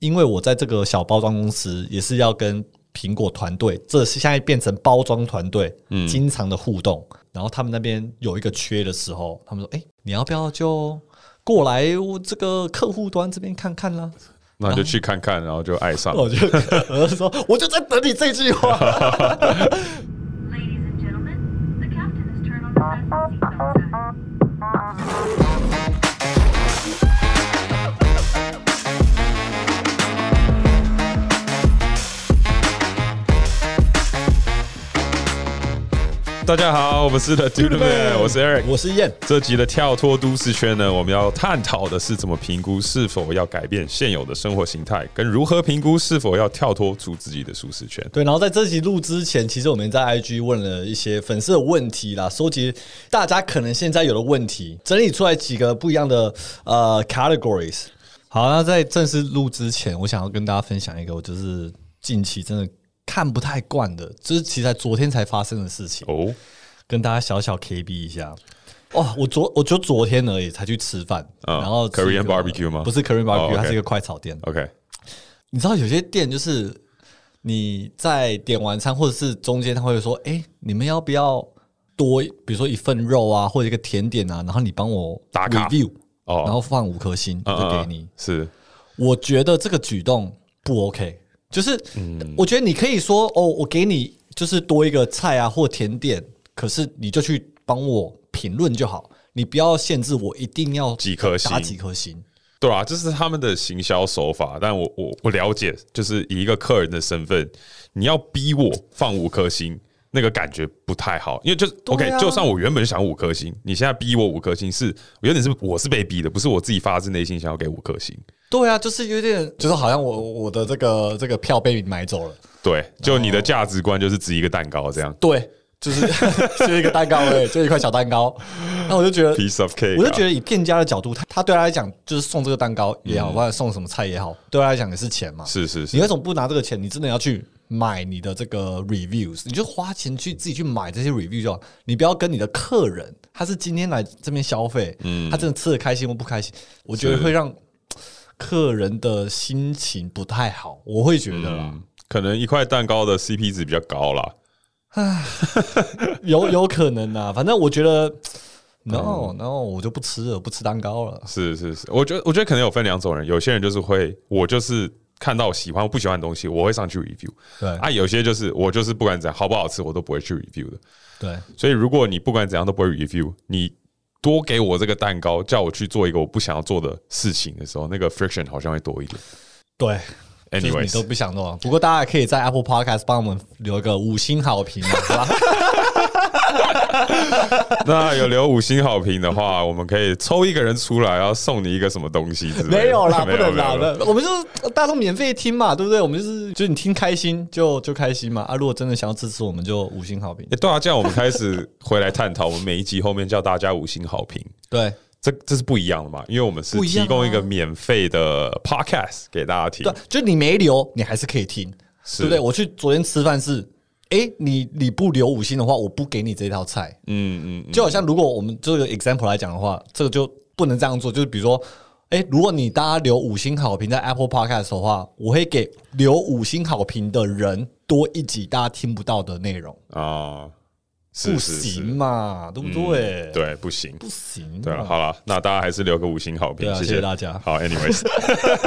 因为我在这个小包装公司也是要跟苹果团队，这是现在变成包装团队，嗯，经常的互动。然后他们那边有一个缺的时候，他们说：“哎，你要不要就过来我这个客户端这边看看呢？”那就去看看，然后就爱上。我就我就说，我就在等你这句话。大家好，我们是 The Dude Man，我是 Eric，我是燕。这集的跳脱都市圈呢，我们要探讨的是怎么评估是否要改变现有的生活形态，跟如何评估是否要跳脱出自己的舒适圈。对，然后在这集录之前，其实我们在 IG 问了一些粉丝的问题啦，收集大家可能现在有的问题，整理出来几个不一样的呃 categories。好，那在正式录之前，我想要跟大家分享一个，我就是近期真的。看不太惯的，这是其实在昨天才发生的事情哦，跟大家小小 KB 一下。哦，我昨我就昨天而已才去吃饭，然后 Korean barbecue 吗？不是 Korean barbecue，它是一个快炒店。OK，你知道有些店就是你在点完餐或者是中间他会说，哎，你们要不要多，比如说一份肉啊，或者一个甜点啊，然后你帮我打卡 review，哦，然后放五颗星就给你。是，我觉得这个举动不 OK。就是，我觉得你可以说哦，我给你就是多一个菜啊或甜点，可是你就去帮我评论就好，你不要限制我一定要几颗星，打几颗星，对啊，这是他们的行销手法。但我我我了解，就是以一个客人的身份，你要逼我放五颗星，那个感觉不太好。因为就 OK，就算我原本想五颗星，你现在逼我五颗星，是有点是我是被逼的，不是我自己发自内心想要给五颗星。对啊，就是有点，就是好像我我的这个这个票被你买走了。对，就你的价值观就是值一个蛋糕这样。对，就是 就一个蛋糕哎，就一块小蛋糕。那我就觉得，piece of cake，我就觉得以店家的角度，他他对他来讲就是送这个蛋糕也好，或者送什么菜也好，对他来讲也是钱嘛。是是是，你为什么不拿这个钱？你真的要去买你的这个 reviews？你就花钱去自己去买这些 review 就好。你不要跟你的客人，他是今天来这边消费，嗯，他真的吃的开心或不开心，我觉得会让。客人的心情不太好，我会觉得啦，可能一块蛋糕的 CP 值比较高啦，唉，有 有可能啊，反正我觉得，no no，我就不吃了，不吃蛋糕了。是是是，我觉得我觉得可能有分两种人，有些人就是会，我就是看到喜欢不喜欢的东西，我会上去 review，对。啊，有些就是我就是不管怎样好不好吃，我都不会去 review 的，对，所以如果你不管怎样都不会 review，你。多给我这个蛋糕，叫我去做一个我不想要做的事情的时候，那个 friction 好像会多一点。对，anyway 你都不想弄，不过大家可以在 Apple Podcast 帮我们留一个五星好评，好吧？那有留五星好评的话，我们可以抽一个人出来，要送你一个什么东西？没有啦，不能啦，我们就是大众免费听嘛，对不对？我们就是就是你听开心就就开心嘛。啊，如果真的想要支持我们，就五星好评。对啊，这样我们开始回来探讨，我们每一集后面叫大家五星好评。对，这这是不一样的嘛？因为我们是提供一个免费的 podcast 给大家听。对，就你没留，你还是可以听，对不对？我去昨天吃饭是。哎，你你不留五星的话，我不给你这套菜。嗯嗯，就好像如果我们这个 example 来讲的话，这个就不能这样做。就是比如说，哎，如果你大家留五星好评在 Apple Podcast 的话，我会给留五星好评的人多一集大家听不到的内容啊。不行嘛，对不对？对，不行，不行。对，好了，那大家还是留个五星好评，谢谢大家。好，anyways，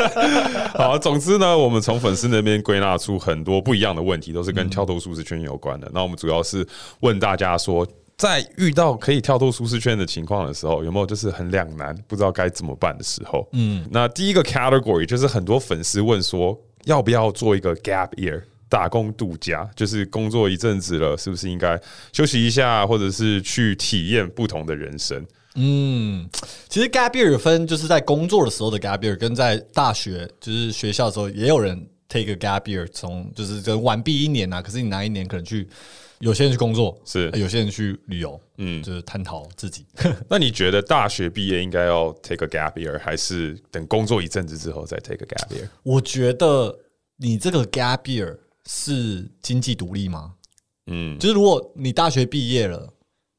好，总之呢，我们从粉丝那边归纳出很多不一样的问题，都是跟跳脱舒适圈有关的。那我们主要是问大家说，在遇到可以跳脱舒适圈的情况的时候，有没有就是很两难，不知道该怎么办的时候？嗯，那第一个 category 就是很多粉丝问说，要不要做一个 gap year？打工度假就是工作一阵子了，是不是应该休息一下，或者是去体验不同的人生？嗯，其实 gap year 分就是在工作的时候的 gap year，跟在大学就是学校的时候也有人 take a gap year，从就是跟完毕一年啊，可是你哪一年可能去，有些人去工作，是有些人去旅游，嗯，就是探讨自己。那你觉得大学毕业应该要 take a gap year，还是等工作一阵子之后再 take a gap year？我觉得你这个 gap year。是经济独立吗？嗯，就是如果你大学毕业了，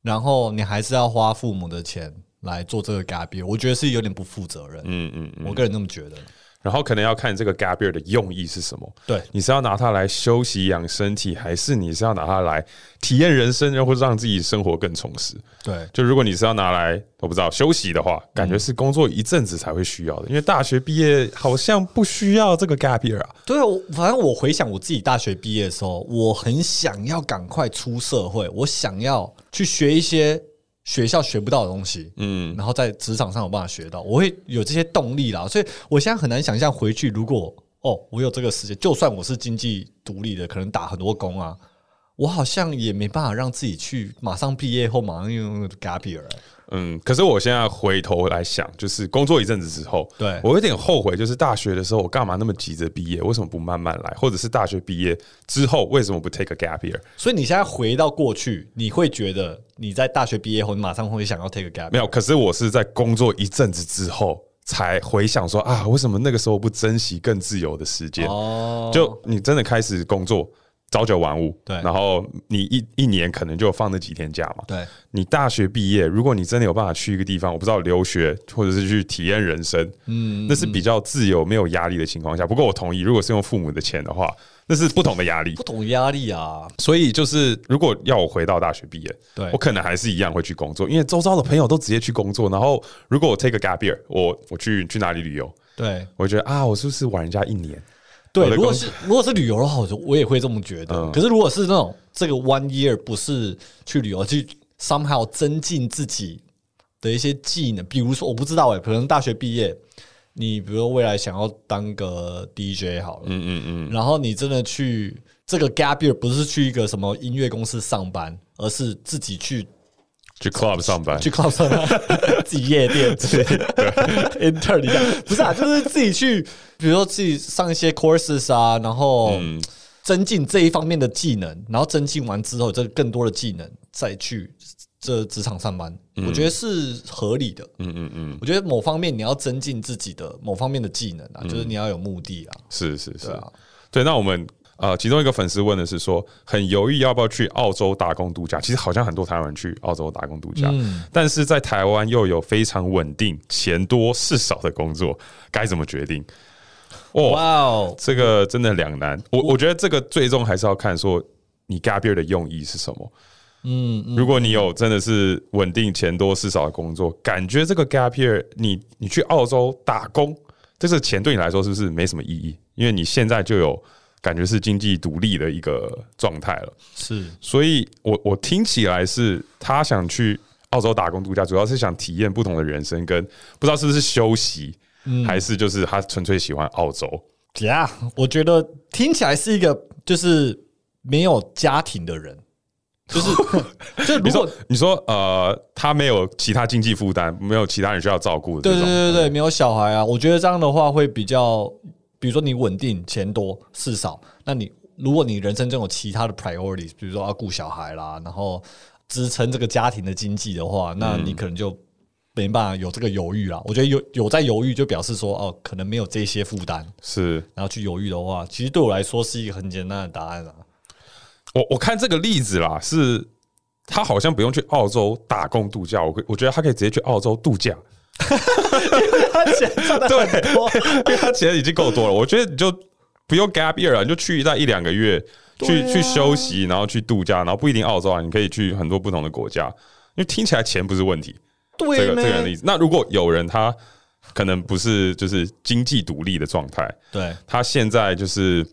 然后你还是要花父母的钱来做这个 gap 我觉得是有点不负责任。嗯嗯，我个人这么觉得。然后可能要看这个 gap year 的用意是什么。对你是要拿它来休息养身体，还是你是要拿它来体验人生，然后让自己生活更充实？对，就如果你是要拿来我不知道休息的话，感觉是工作一阵子才会需要的，因为大学毕业好像不需要这个 gap year 啊。对反正我回想我自己大学毕业的时候，我很想要赶快出社会，我想要去学一些学校学不到的东西，嗯，然后在职场上有办法学到，我会有这些动力啦。所以我现在很难想象回去，如果哦，我有这个时间，就算我是经济独立的，可能打很多工啊，我好像也没办法让自己去马上毕业后马上用 gap year 欸、嗯，可是我现在回头来想，就是工作一阵子之后，对我有点后悔，就是大学的时候我干嘛那么急着毕业？为什么不慢慢来？或者是大学毕业之后为什么不 take a gap year？所以你现在回到过去，你会觉得你在大学毕业后，你马上会想要 take a gap？没有，可是我是在工作一阵子之后才回想说啊，为什么那个时候不珍惜更自由的时间？哦，就你真的开始工作，朝九晚五，对然后你一一年可能就放那几天假嘛。对你大学毕业，如果你真的有办法去一个地方，我不知道留学或者是去体验人生，嗯，那是比较自由、没有压力的情况下。不过我同意，如果是用父母的钱的话，那是不同的压力不。同压力啊，所以就是，如果要我回到大学毕业，对我可能还是一样会去工作，因为周遭的朋友都直接去工作。然后，如果我 take a gap year，我我去去哪里旅游，对我觉得啊，我是不是晚人家一年？对。如果是如果是旅游的话，我就我也会这么觉得。嗯可是如果是那种这个 one year 不是去旅游，去 somehow 增进自己的一些技能，比如说我不知道哎、可能大学毕业，你比如说未来想要当个 DJ 好了，嗯嗯嗯，然后你真的去这个 gap year 不是去一个什么音乐公司上班，而是自己去去 club 上班，去 club 上班，自己夜店。之类的 intern 一样，不是啊，就是自己去，比如说自己上一些 courses 啊，然后增进这一方面的技能，然后增进完之后，这更多的技能再去这职场上班，我觉得是合理的。嗯嗯嗯，我觉得某方面你要增进自己的某方面的技能啊，就是你要有目的啊，是是是。对啊，对。那我们呃，其中一个粉丝问的是说，很犹豫要不要去澳洲打工度假。其实好像很多台湾人去澳洲打工度假，但是在台湾又有非常稳定、钱多事少的工作，该怎么决定？哦，哇哦，这个真的两难。我我觉得这个最终还是要看说你 gap year 的用意是什么。嗯，如果你有真的是稳定、钱多事少的工作，感觉这个 gap year 你你去澳洲打工，这个钱对你来说是不是没什么意义？因为你现在就有感觉是经济独立的一个状态了。是所以我我听起来是他想去澳洲打工度假，主要是想体验不同的人生，跟不知道是不是休息，还是就是他纯粹喜欢澳洲。呀我觉得听起来是一个就是没有家庭的人，就是 就如你说果你说呃，他没有其他经济负担，没有其他人需要照顾的对对对对，没有小孩啊，我觉得这样的话会比较，比如说你稳定，钱多事少，那你如果你人生中有其他的 priorities，比如说要顾小孩啦，然后支撑这个家庭的经济的话，那你可能就没办法有这个犹豫啦。我觉得有有在犹豫，就表示说哦，可能没有这些负担，是然后去犹豫的话，其实对我来说是一个很简单的答案啊。我我看这个例子啦，是他好像不用去澳洲打工度假，我可我觉得他可以直接去澳洲度假，他钱赚的很多，因为他钱已经够多了。我觉得你就不用 gap year 了，你就去那一两个月去、啊去休息，然后去度假，然后不一定澳洲啊，你可以去很多不同的国家，因为听起来钱不是问题。这对个这个呢例子，那如果有人他可能不是就是经济独立的状态，对他现在就是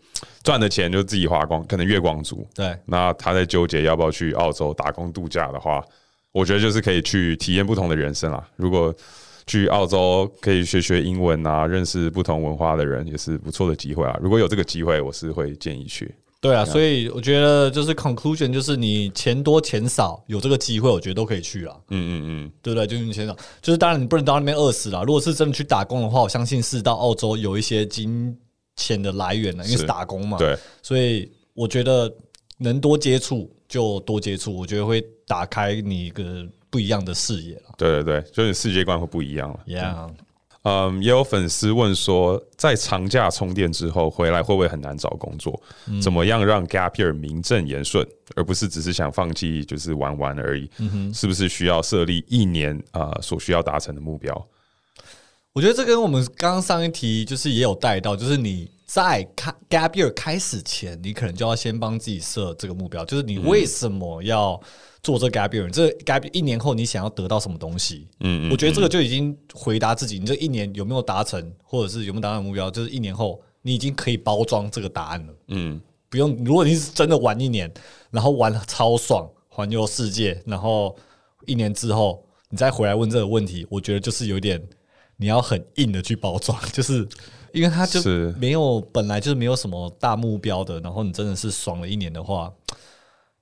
赚的钱就自己花光，可能月光族。对那他在纠结要不要去澳洲打工度假的话，我觉得就是可以去体验不同的人生啊。如果去澳洲可以学学英文啊，认识不同文化的人，也是不错的机会啊。如果有这个机会，我是会建议去。对啊，所以我觉得就是 conclusion 就是你钱多钱少有这个机会，我觉得都可以去啊，嗯嗯嗯，对不对？就是你钱少，就是当然你不能到那边饿死了。如果是真的去打工的话，我相信是到澳洲有一些金钱的来源了，因为是是打工嘛。，对，所以我觉得能多接触就多接触，我觉得会打开你一个不一样的视野了。对对对，就是你世界观会不一样了。Yeah，嗯，也有粉丝问说，在长假充电之后回来会不会很难找工作？怎么样让 gap year 名正言顺，而不是只是想放弃，就是玩玩而已？是不是需要设立一年啊、呃所需要达成的目标？我觉得这跟我们刚刚上一题就是也有带到，就是你在开 gap year 开始前，你可能就要先帮自己设这个目标，就是你为什么要做这 gap year？这 gap 一年后你想要得到什么东西？嗯嗯我觉得这个就已经回答自己，你这一年有没有达成，或者是有没有达成目标，就是一年后你已经可以包装这个答案了。嗯，不用，如果你是真的玩一年，然后玩得超爽，环游世界，然后一年之后你再回来问这个问题，我觉得就是有点你要很硬的去包装，就是因为他就是没有本来就是没有什么大目标的，然后你真的是爽了一年的话，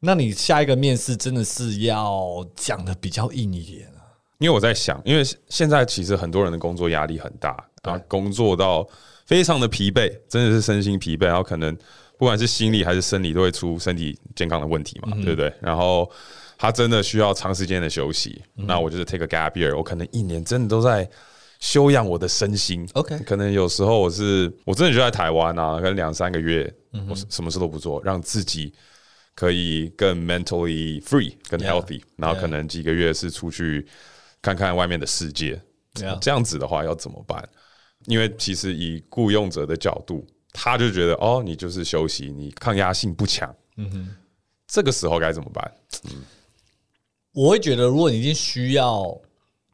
那你下一个面试真的是要讲的比较硬一点啊。因为我在想，因为现在其实很多人的工作压力很大，啊，工作到非常的疲惫，真的是身心疲惫，然后可能不管是心理还是生理都会出身体健康的问题嘛，对不对？然后他真的需要长时间的休息，那我就是 take a gap year，我可能一年真的都在修养我的身心。OK 可能有时候我是我真的就在台湾啊，可能两三个月，我什么事都不做，让自己可以更 mentally free、更 healthy，然后可能几个月是出去看看外面的世界。这样子的话要怎么办？因为其实以雇佣者的角度，他就觉得哦，你就是休息，你抗压性不强。嗯哼，这个时候该怎么办？我会觉得，如果你已经需要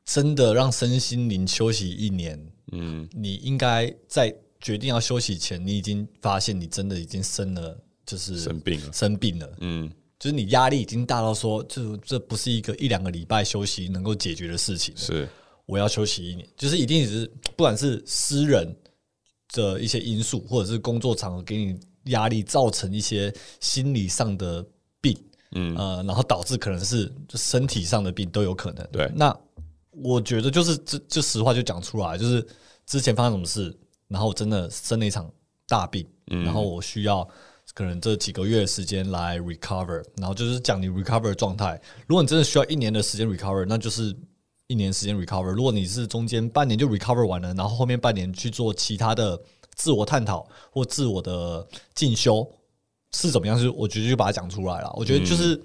真的让身心灵休息一年，嗯，你应该在决定要休息前，你已经发现你真的已经生了，就是生病了。生病了，嗯，就是你压力已经大到说，这这不是一个一两个礼拜休息能够解决的事情，是。我要休息一年，就是一定是不管是私人的一些因素，或者是工作场合给你压力，造成一些心理上的病，嗯。呃，然后导致可能是就身体上的病都有可能。对。那我觉得就是这就实话就讲出来，就是之前发生什么事，然后我真的生了一场大病，然后我需要。可能这几个月的时间来 recover，然后就是讲你 recover 的状态。如果你真的需要一年的时间 recover，那就是一年时间 recover。如果你是中间半年就 recover 完了，然后后面半年去做其他的自我探讨或自我的进修是怎么样，是我觉得就把它讲出来了。我觉得就是。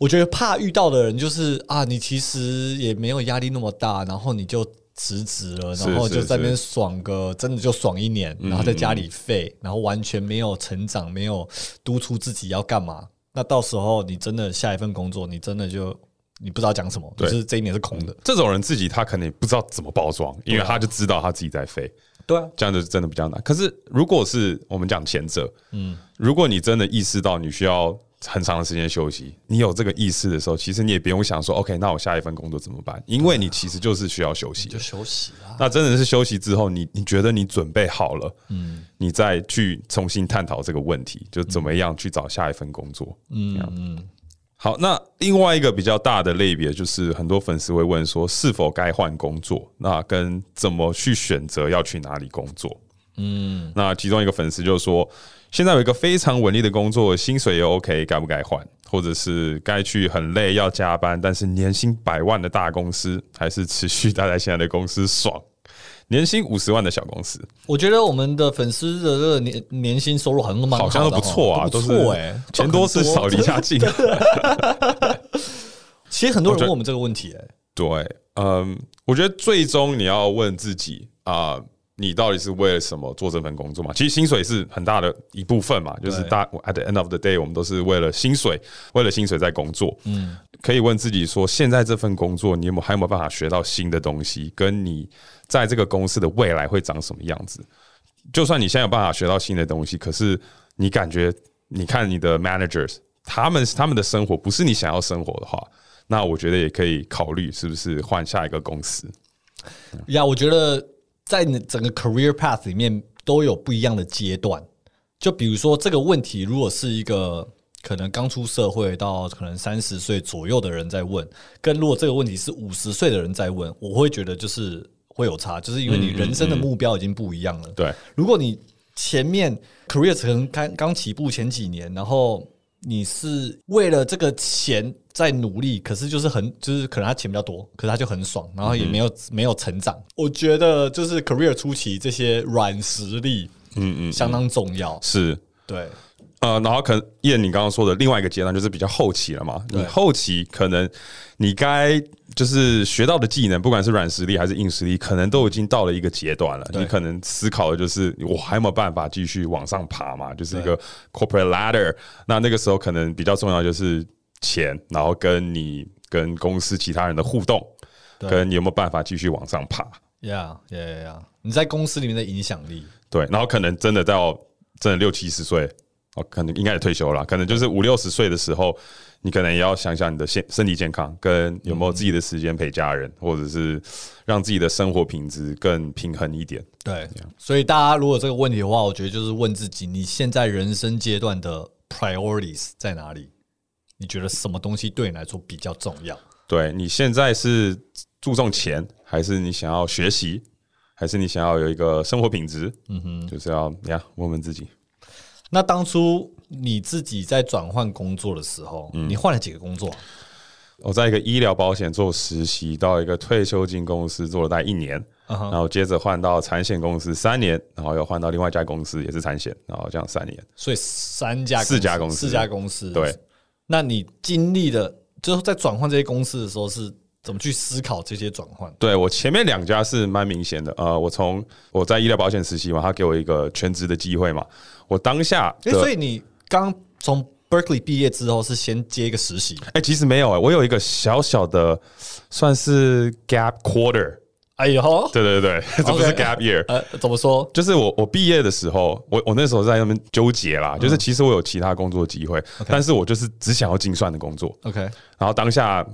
我觉得怕遇到的人就是啊，你其实也没有压力那么大，然后你就辞职了，然后就在那边爽个，真的就爽一年，然后在家里废，然后完全没有成长，没有督促自己要干嘛。那到时候你真的下一份工作，你真的就你不知道讲什么，就是这一年是空的。这种人自己他可能也不知道怎么包装，因为他就知道他自己在废。对啊，这样就真的比较难。可是如果是我们讲前者，嗯，如果你真的意识到你需要很长的时间休息，你有这个意识的时候，其实你也不用想说，OK，那我下一份工作怎么办？因为你其实就是需要休息就。休息啊。那真的是休息之后，你你觉得你准备好了，嗯，你再去重新探讨这个问题，就怎么样去找下一份工作，嗯嗯。好，那另外一个比较大的类别就是很多粉丝会问说，是否该换工作？那跟怎么去选择要去哪里工作？嗯，那其中一个粉丝就说，现在有一个非常稳定的工作，薪水也 OK，该不该换？或者是该去很累要加班，但是年薪百万的大公司，还是持续待在现在的公司爽？年薪五十万的小公司，我觉得我们的粉丝的这个年年薪收入好像都蛮好像都不错啊，哦都都是不错哎，钱多事少，离家近。其实很多人问我们这个问题，哎，对，嗯，我觉得最终你要问自己啊、你到底是为了什么做这份工作嘛？其实薪水是很大的一部分嘛，就是对大 at the end of the day，我们都是为了薪水，为了薪水在工作。嗯，可以问自己说，现在这份工作你有没有还有没有办法学到新的东西？跟你在这个公司的未来会长什么样子？就算你现在有办法学到新的东西，可是你感觉你看你的 managers，他们他们的生活不是你想要生活的话，那我觉得也可以考虑是不是换下一个公司。呀，我觉得在你整个 career path 里面都有不一样的阶段。就比如说这个问题，如果是一个可能刚出社会到可能三十岁左右的人在问，跟如果这个问题是五十岁的人在问，我会觉得就是会有差，就是因为你人生的目标已经不一样了。对，如果你前面 career 可能刚刚起步前几年，然后你是为了这个钱在努力，可是就是很就是可能他钱比较多，可是他就很爽，然后也没有、没有成长。我觉得就是 career 初期这些软实力，嗯嗯，相当重要。是。对，呃，然后可能燕你刚刚说的另外一个阶段就是比较后期了嘛，你后期可能你该就是学到的技能，不管是软实力还是硬实力，可能都已经到了一个阶段了。你可能思考的就是我还有没有办法继续往上爬嘛，就是一个 corporate ladder。那那个时候可能比较重要就是钱，然后跟你跟公司其他人的互动，跟你有没有办法继续往上爬。Yeah, yeah, yeah. 你在公司里面的影响力，对，然后可能真的到真的六七十岁。可能应该也退休了，可能就是五六十岁的时候，你可能也要想想你的身身体健康，跟有没有自己的时间陪家人，或者是让自己的生活品质更平衡一点。对，所以大家如果这个问题的话，我觉得就是问自己，你现在人生阶段的 priorities 在哪里？你觉得什么东西对你来说比较重要？对你现在是注重钱，还是你想要学习，还是你想要有一个生活品质？嗯哼，就是要呀，问问自己。那当初你自己在转换工作的时候，你换了几个工作？我在一个医疗保险做实习，到一个退休金公司做了大概一年，然后接着换到产险公司三年，然后又换到另外一家公司也是产险，然后这样三年，所以三家四家公司四家公司。对，那你经历的就是在转换这些公司的时候是？怎么去思考这些转换？对我前面两家是蛮明显的，呃，我从我在医疗保险实习嘛，他给我一个全职的机会嘛，我当下，所以你刚从 Berkeley 毕业之后是先接一个实习？哎，其实没有哎，我有一个小小的算是 gap quarter，哎呦，对对对，这不是 gap year，呃，怎么说？就是我我毕业的时候，我我那时候在那边纠结啦，就是其实我有其他工作机会，但是我就是只想要精算的工作，OK，然后当下。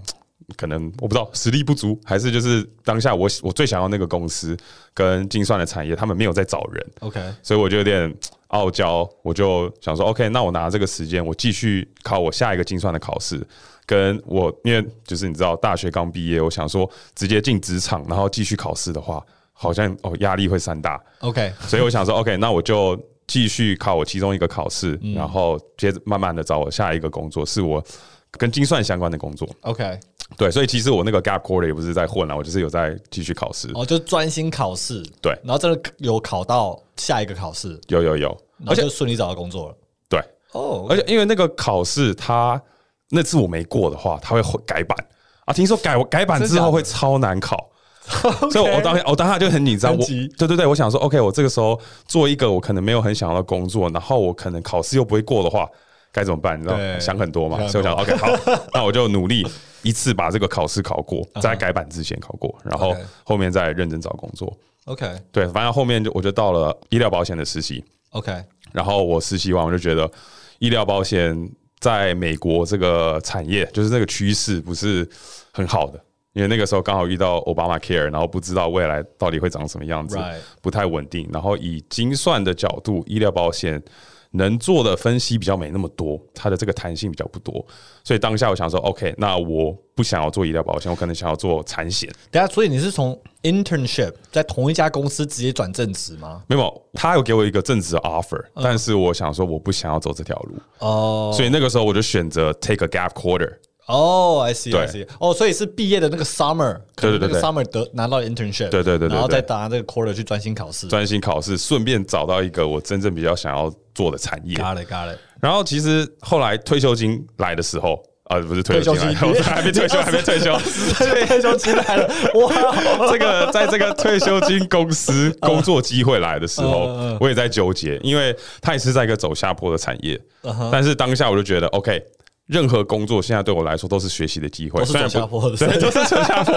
可能我不知道实力不足，还是就是当下我我最想要那个公司跟精算的产业，他们没有在找人，OK，所以我就有点傲娇，我就想说，OK，那我拿这个时间，我继续考我下一个精算的考试，跟我因为就是你知道大学刚毕业，我想说直接进职场，然后继续考试的话，好像哦压力会山大，OK，所以我想说，OK，那我就继续考我其中一个考试，然后接着慢慢的找我下一个工作，是我跟精算相关的工作，OK。对，所以其实我那个 gap quarter 也不是在混了，我就是有在继续考试。哦，就专心考试。对，然后真的有考到下一个考试。有有有，而且顺利找到工作了。对，哦，而且因为那个考试，他那次我没过的话，他会改版啊。听说改改版之后会超难考，所以我当我当下就很紧张。我对对对，我想说，OK，我这个时候做一个我可能没有很想要的工作，然后我可能考试又不会过的话。该怎么办？你知道，想很多嘛。所以我想，OK，好，那我就努力一次把这个考试考过，在改版之前考过，然后后面再认真找工作。OK，对，反正后面就我就到了医疗保险的实习。OK，然后我实习完，我就觉得医疗保险在美国这个产业，就是这个趋势不是很好的，因为那个时候刚好遇到 Obama Care，然后不知道未来到底会长什么样子，不太稳定。然后以精算的角度，医疗保险。能做的分析比较没那么多，它的这个弹性比较不多，所以当下我想说，OK，那我不想要做医疗保险，我可能想要做产险。等下，所以你是从 internship 在同一家公司直接转正职吗？没有，他有给我一个正职 offer，但是我想说我不想要走这条路哦，所以那个时候我就选择 take a gap quarter。哦，I see，I see，哦，所以是毕业的那个 summer，对对对，summer 得拿到 internship，对对对，然后再拿这个 quarter 去专心考试，专心考试，顺便找到一个我真正比较想要做的产业。Got it, got it。然后其实后来退休金来的时候，啊，不是退休金，还没退休，还没退休，退休金来了，哇！这个在这个退休金公司工作机会来的时候，我也在纠结，因为它也是在一个走下坡的产业，但是当下我就觉得 OK。任何工作现在对我来说都是学习的机会，都是走下坡的，对，都是走下坡，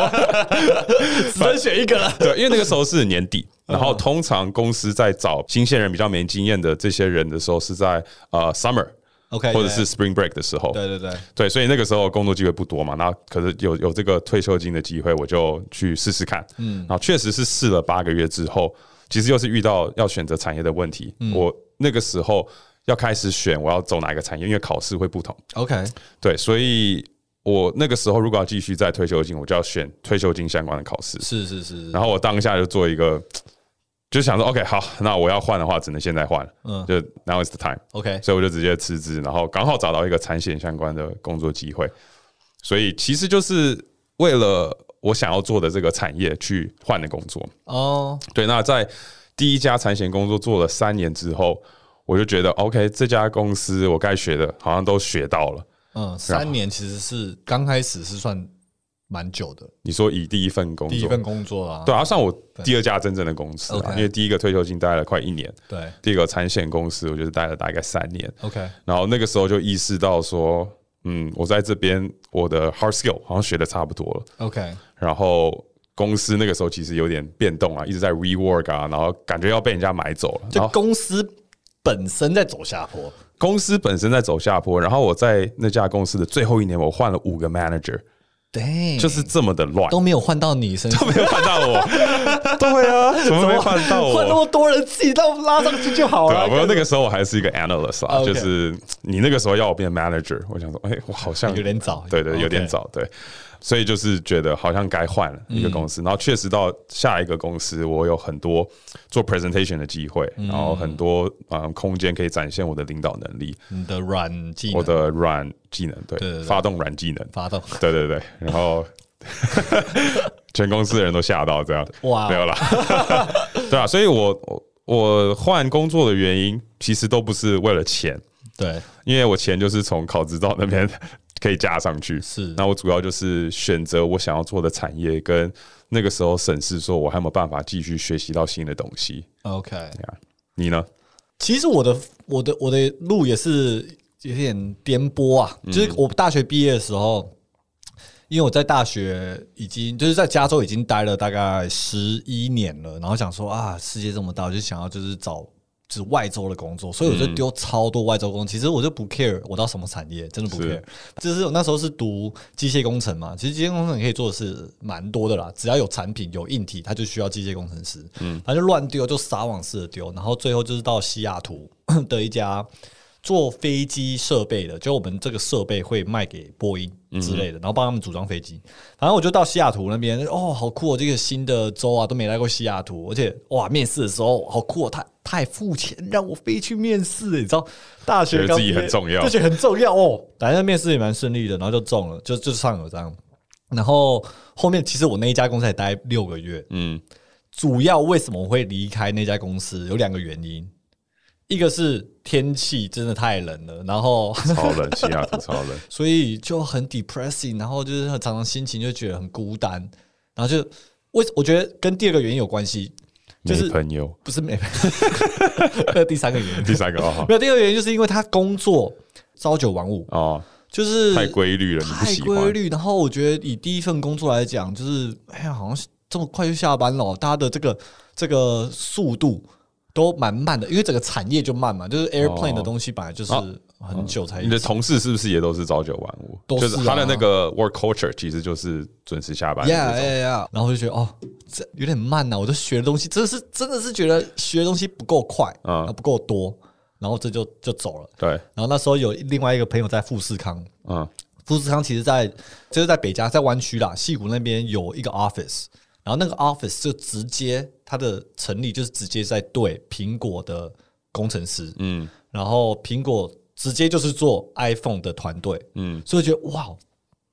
只能选一个了。对，因为那个时候是年底，然后通常公司在找新鲜人比较没经验的这些人的时候，是在呃 summer，OK，或者是 spring break 的时候。对对对，对，所以那个时候工作机会不多嘛，那可是有有这个退休金的机会，我就去试试看。嗯，然后确实是试了八个月之后，其实又是遇到要选择产业的问题。我那个时候。要开始选我要走哪一个产业，因为考试会不同。OK，对，所以我那个时候如果要继续在退休金，我就要选退休金相关的考试。是是是。然后我当下就做一个，就想说 OK，好，那我要换的话，只能现在换。嗯，就 Now is the time。OK，所以我就直接辞职，然后刚好找到一个产险相关的工作机会。所以其实就是为了我想要做的这个产业去换的工作。哦，对，那在第一家产险工作做了三年之后。我就觉得 OK，这家公司我该学的好像都学到了。嗯，三年其实是刚开始是算蛮久的，你说以第一份工作，第一份工作啊，对啊，算我第二家真正的公司啊，因为第一个退休金待了快一年，对。第一个产险公司我就是待了大概三年，，OK，然后那个时候就意识到说，嗯，我在这边我的 hard skill 好像学的差不多了，OK，然后公司那个时候其实有点变动啊，一直在 rework 啊，然后感觉要被人家买走了，然就公司本身在走下坡，公司本身在走下坡，然后我在那家公司的最后一年，我换了五个 manager，对，就是这么的乱，都没有换到你身上，没有换到我，对啊，怎么没换到我？换那？么多人，自己到拉上去就好了。对啊，不过那个时候我还是一个 analyst 啊就是你那个时候要我变 manager，我想说，哎，我好像有点早。对对有点早，对，所以就是觉得好像该换了一个公嗯。司，然后确实到下一个公司，我有很多做 presentation 的机会，嗯然后很多嗯空间可以展现我的领导能力，你的软技能。我的软技能，对发动软技能，发动，对对对，然后 全公司的人都吓到，这样。哇。没有啦，对啊，所以我我我换工作的原因其实都不是为了钱，对，因为我钱就是从考执照那边可以加上去，是那我主要就是选择我想要做的产业，跟那个时候审视说我还有没有办法继续学习到新的东西。OK。你呢？其实我的我的我的路也是有点颠簸啊，就是我大学毕业的时候，因为我在大学已经就是在加州已经待了大概十一年了，然后想说啊，世界这么大，我就想要就是找就是外周的工作，所以我就丢超多外周工作。其实我就不 care 我到什么产业，真的不 care。就是我那时候是读机械工程嘛，其实机械工程你可以做的是蛮多的啦，只要有产品有硬体，它就需要机械工程师。嗯，他就乱丢，就撒网式的丢，然后最后就是到西雅图的一家做飞机设备的，就我们这个设备会卖给波音之类的，然后帮他们组装飞机。反正我就到西雅图那边，哦，好酷哦！这个新的州啊，都没来过西雅图，而且哇，面试的时候好酷哦，他他还付钱让我飞去面试，你知道，大学自己很重要就觉得很重要哦。反正面试也蛮顺利的，然后就中了，就就上了这样。然后后面其实我那一家公司才待六个月，嗯，主要为什么我会离开那家公司有两个原因，一个是天气真的太冷了，然后超冷，西雅图超冷，所以就很 depressing，然后就是很常常心情就觉得很孤单，然后就为我觉得跟第二个原因有关系，就是朋友。不是没，那第三个原因，第三个哦，没有第二个原因，就是因为他工作朝九晚五，哦，就是太规律了，你不太。规律。然后我觉得以第一份工作来讲，就是哎呀，好像这么快就下班了哦，大家的这个这个速度都蛮慢的，因为整个产业就慢嘛，就是 airplane 的东西本来就是很久才。哦你的同事是不是也都是朝九晚五？都是啊就是他的那个 work culture 其实就是准时下班！然后就觉得哦，这有点慢呐、我就学的东西真的是真的是觉得学的东西不够快，嗯啊不够多，然后这就就走了。对，然后那时候有另外一个朋友在富士康，嗯，富士康其实在就是在北加，在湾区啦，戏谷那边有一个 office，然后那个 office 就直接它的成立就是直接在对苹果的工程师，嗯，然后苹果直接就是做 iPhone 的团队，嗯，所以我觉得哇，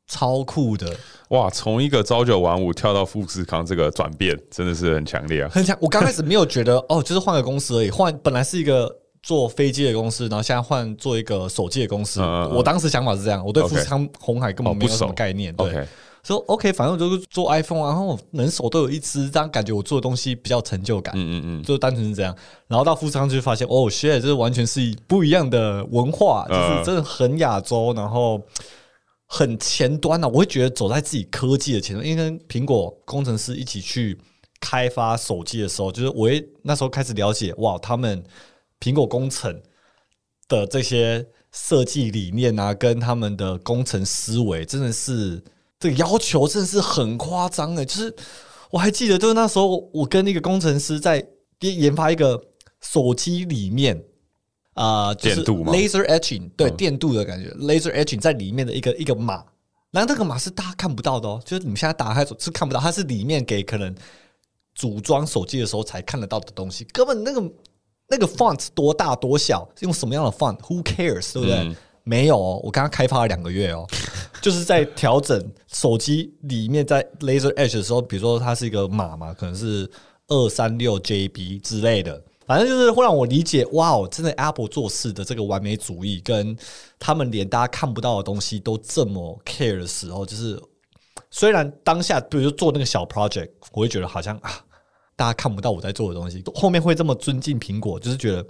超酷的，哇，从一个朝九晚五跳到富士康，这个转变真的是很强烈啊！很强。我刚开始没有觉得哦，就是换个公司而已，换本来是一个。做飞机的公司，然后现在换做一个手机的公司。嗯嗯嗯我当时想法是这样，我对富士康、红海根本没有什么概念。对说 OK，反正我就是做 iPhone 啊，然后人手都有一只，这样感觉我做的东西比较有成就感。嗯嗯嗯，就单纯是这样，然后到富士康就发现，哦，shit，这完全是不一样的文化，就是嗯真的很亚洲，然后很前端啊。我会觉得走在自己科技的前端，因为跟苹果工程师一起去开发手机的时候，就是我会那时候开始了解，哇，他们苹果工程的这些设计理念啊，跟他们的工程思维，真的是这个要求真的是很夸张的。就是我还记得，就是那时候我跟那个工程师在研研发一个手机里面。啊、就是电镀吗 laser etching，对，嗯电镀的感觉，laser etching 在里面的一个一个码，然后那个码是大家看不到的哦，就是你们现在打开手是看不到，它是里面给可能组装手机的时候才看得到的东西，根本那个那个 font 多大多小，用什么样的 font，who cares，对不对？嗯没有哦，我刚刚开发了两个月哦，就是在调整手机里面在 laser edge 的时候，比如说它是一个码嘛，可能是二三六 JB 之类的，反正就是会让我理解，哇哦，真的 Apple 做事的这个完美主义，跟他们连大家看不到的东西都这么 care 的时候，就是虽然当下比如说做那个小 project，我会觉得好像啊，大家看不到我在做的东西，后面会这么尊敬苹果，就是觉得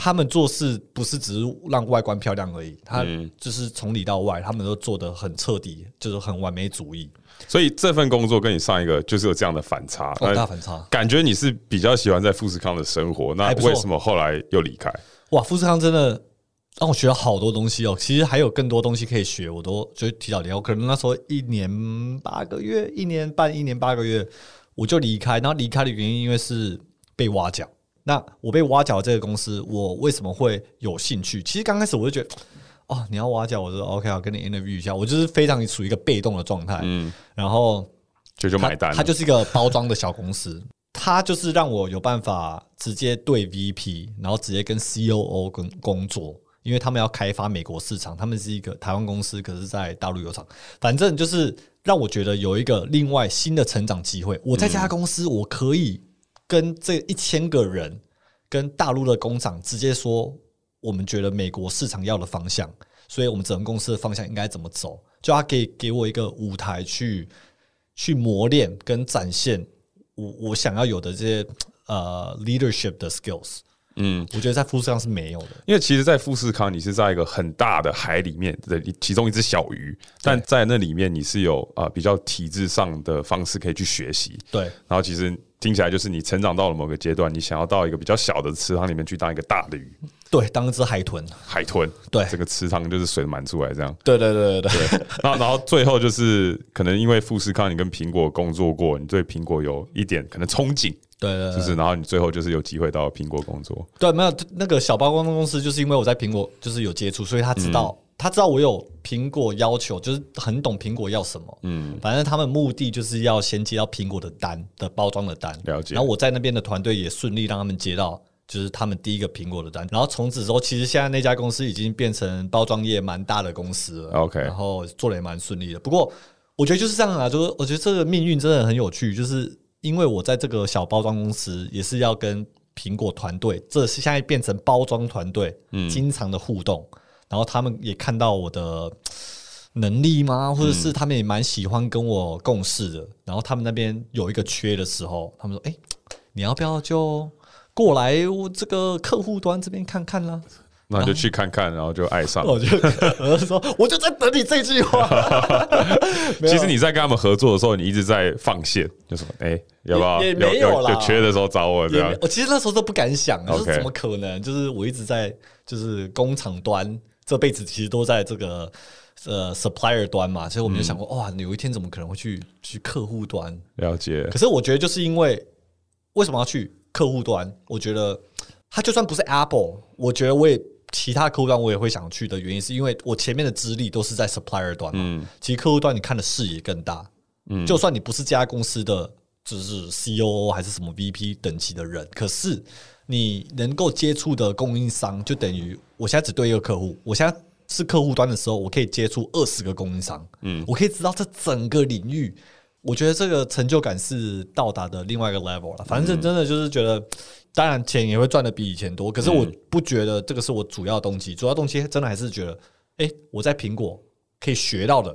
他们做事不是只是让外观漂亮而已，他就是从里到外，他们都做的很彻底，就是很完美主义。所以这份工作跟你上一个就是有这样的反差，哦大反差。感觉你是比较喜欢在富士康的生活，那为什么后来又离开？哇，富士康真的让我学了好多东西哦。其实还有更多东西可以学，我都就提早离开。我可能那时候一年八个月、一年半、一年八个月我就离开。然后离开的原因，因为是被挖角。那我被挖角这个公司，我为什么会有兴趣？其实刚开始我就觉得，哦，你要挖角，我说 OK，我跟你 interview 一下。我就是非常处于一个被动的状态，嗯，然后就就买单了。它就是一个包装的小公司，它就是让我有办法直接对 VP，然后直接跟 COO 跟工作，因为他们要开发美国市场，他们是一个台湾公司，可是在大陆有厂，反正就是让我觉得有一个另外新的成长机会。我在这家公司，我可以跟这一千个人，跟大陆的工厂直接说，我们觉得美国市场要的方向，所以我们整个公司的方向应该怎么走，就他给给我一个舞台去去磨练跟展现我我想要有的这些呃 leadership 的 skills。嗯，我觉得在富士康是没有的。因为其实，在富士康，你是在一个很大的海里面的其中一只小鱼，但在那里面你是有啊、呃比较体制上的方式可以去学习。对然后其实听起来就是你成长到了某个阶段，你想要到一个比较小的池塘里面去当一个大的鱼，对，当一只海豚。海豚。对这个池塘就是水满出来这样。对对对对对，然后，然后最后就是可能因为富士康，你跟苹果工作过，你对苹果有一点可能憧憬，对对就是然后你最后就是有机会到苹果工作。对，没有那个小包装公司，就是因为我在苹果就是有接触，所以他知道、他知道我有苹果要求，就是很懂苹果要什么。嗯，反正他们目的就是要先接到苹果的单的包装的单，了解然后我在那边的团队也顺利让他们接到。就是他们第一个苹果的单，然后从此之后，其实现在那家公司已经变成包装业蛮大的公司了。OK 然后做的也蛮顺利的。不过我觉得就是这样啊，就是我觉得这个命运真的很有趣，就是因为我在这个小包装公司也是要跟苹果团队，这是现在变成包装团队，嗯经常的互动，然后他们也看到我的。能力吗？或者是他们也蛮喜欢跟我共事的。然后他们那边有一个缺的时候，他们说：“哎、你要不要就过来我这个客户端这边看看啦？”那你就去看看，然后就爱上。我就 我就说，我就在等你这句话。其实你在跟他们合作的时候，你一直在放线，就什么哎、要不要也没有缺的时候找我这样。我其实那时候都不敢想，就是怎么可能？就是我一直在就是工厂端，这辈子其实都在这个呃 supplier 端嘛，所以我们就想过，哇，有一天怎么可能会去去客户端？了解可，是我觉得就是因为为什么要去客户端？我觉得它就算不是 Apple，我觉得我也其他客户端我也会想去的原因，是因为我前面的资历都是在 supplier 端嘛。嗯其实客户端你看的视野更大，嗯就算你不是这家公司的就是 COO 还是什么 VP 等级的人，可是你能够接触的供应商，就等于我现在只对一个客户，我现在是客户端的时候，我可以接触二十个供应商，嗯，我可以知道这整个领域。我觉得这个成就感是到达的另外一个 level 了。反正真的就是觉得，当然钱也会赚的比以前多，可是我不觉得这个是我主要动机。主要动机真的还是觉得，哎、我在苹果可以学到的，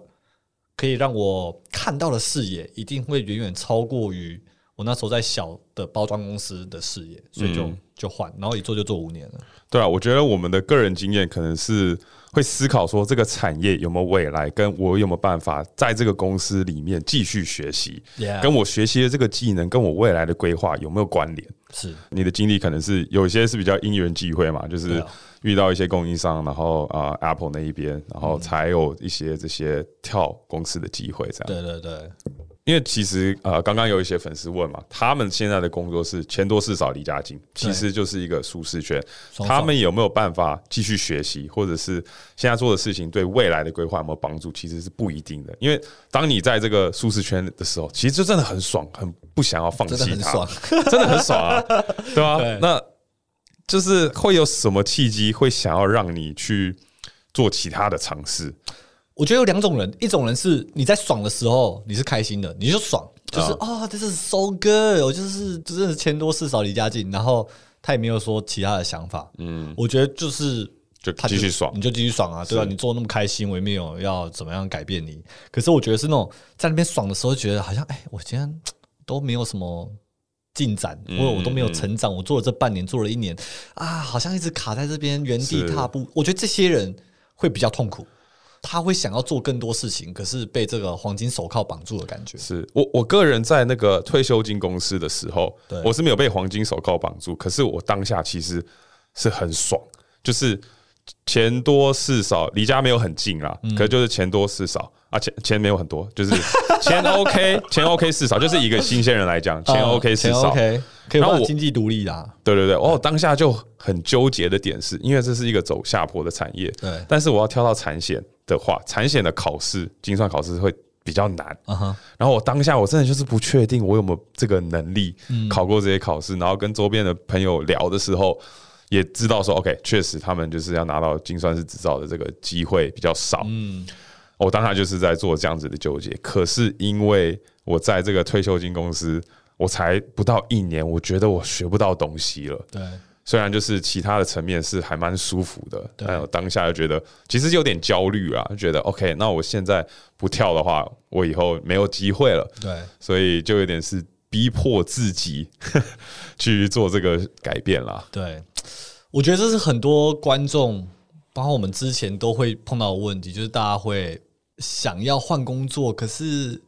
可以让我看到的视野，一定会远远超过于我那时候在小的包装公司的事业，所以就、就换，然后一做就做五年了。对啊，我觉得我们的个人经验可能是会思考说这个产业有没有未来，跟我有没有办法在这个公司里面继续学习跟我学习的这个技能跟我未来的规划有没有关联？是你的经历可能是有一些是比较因缘际会嘛，就是遇到一些供应商，然后啊、呃 Apple 那一边，然后才有一些这些跳公司的机会这样。对对对，因为其实呃，刚刚有一些粉丝问嘛，他们现在的工作是钱多事少离家近，其实就是一个舒适圈。他们有没有办法继续学习，或者是现在做的事情对未来的规划有没有帮助，其实是不一定的。因为当你在这个舒适圈的时候，其实就真的很爽，很不想要放弃它，真的很爽。真的很爽啊，对吧、对那就是会有什么契机会想要让你去做其他的尝试？我觉得有两种人，一种人是你在爽的时候你是开心的，你就爽，就是啊，这是 so good，我就是真的是钱多事少离家近，然后他也没有说其他的想法。嗯，我觉得就是就他继续爽你就继续爽啊，对吧、你做那么开心，我也没有要怎么样改变你。可是我觉得是那种在那边爽的时候，觉得好像哎，我今天都没有什么进展，或者我都没有成长。我做了这半年，做了一年啊，好像一直卡在这边原地踏步。我觉得这些人会比较痛苦。他会想要做更多事情，可是被这个黄金手铐绑住的感觉。是我我个人在那个退休金公司的时候对，我是没有被黄金手铐绑住，可是我当下其实是很爽，就是钱多事少，离家没有很近啦，嗯可是就是钱多事少啊，钱钱没有很多，就是 钱 OK，钱 OK 事少，就是一个新鲜人来讲，钱 OK 事少，OK，可以然后我把经济独立啦。对对对，我，当下就很纠结的点是，因为这是一个走下坡的产业，对但是我要跳到产险的话，产险的考试精算考试会比较难，然后我当下我真的就是不确定我有没有这个能力嗯考过这些考试，然后跟周边的朋友聊的时候，也知道说，OK，确实他们就是要拿到精算师执照的这个机会比较少。嗯，我当下就是在做这样子的纠结。可是因为我在这个退休金公司，我才不到一年，我觉得我学不到东西了。对虽然就是其他的层面是还蛮舒服的，但我当下就觉得其实有点焦虑啊，就觉得 OK，那我现在不跳的话，我以后没有机会了。对所以就有点是逼迫自己 去做这个改变啦。对，我觉得这是很多观众，包括我们之前都会碰到的问题，就是大家会想要换工作，可是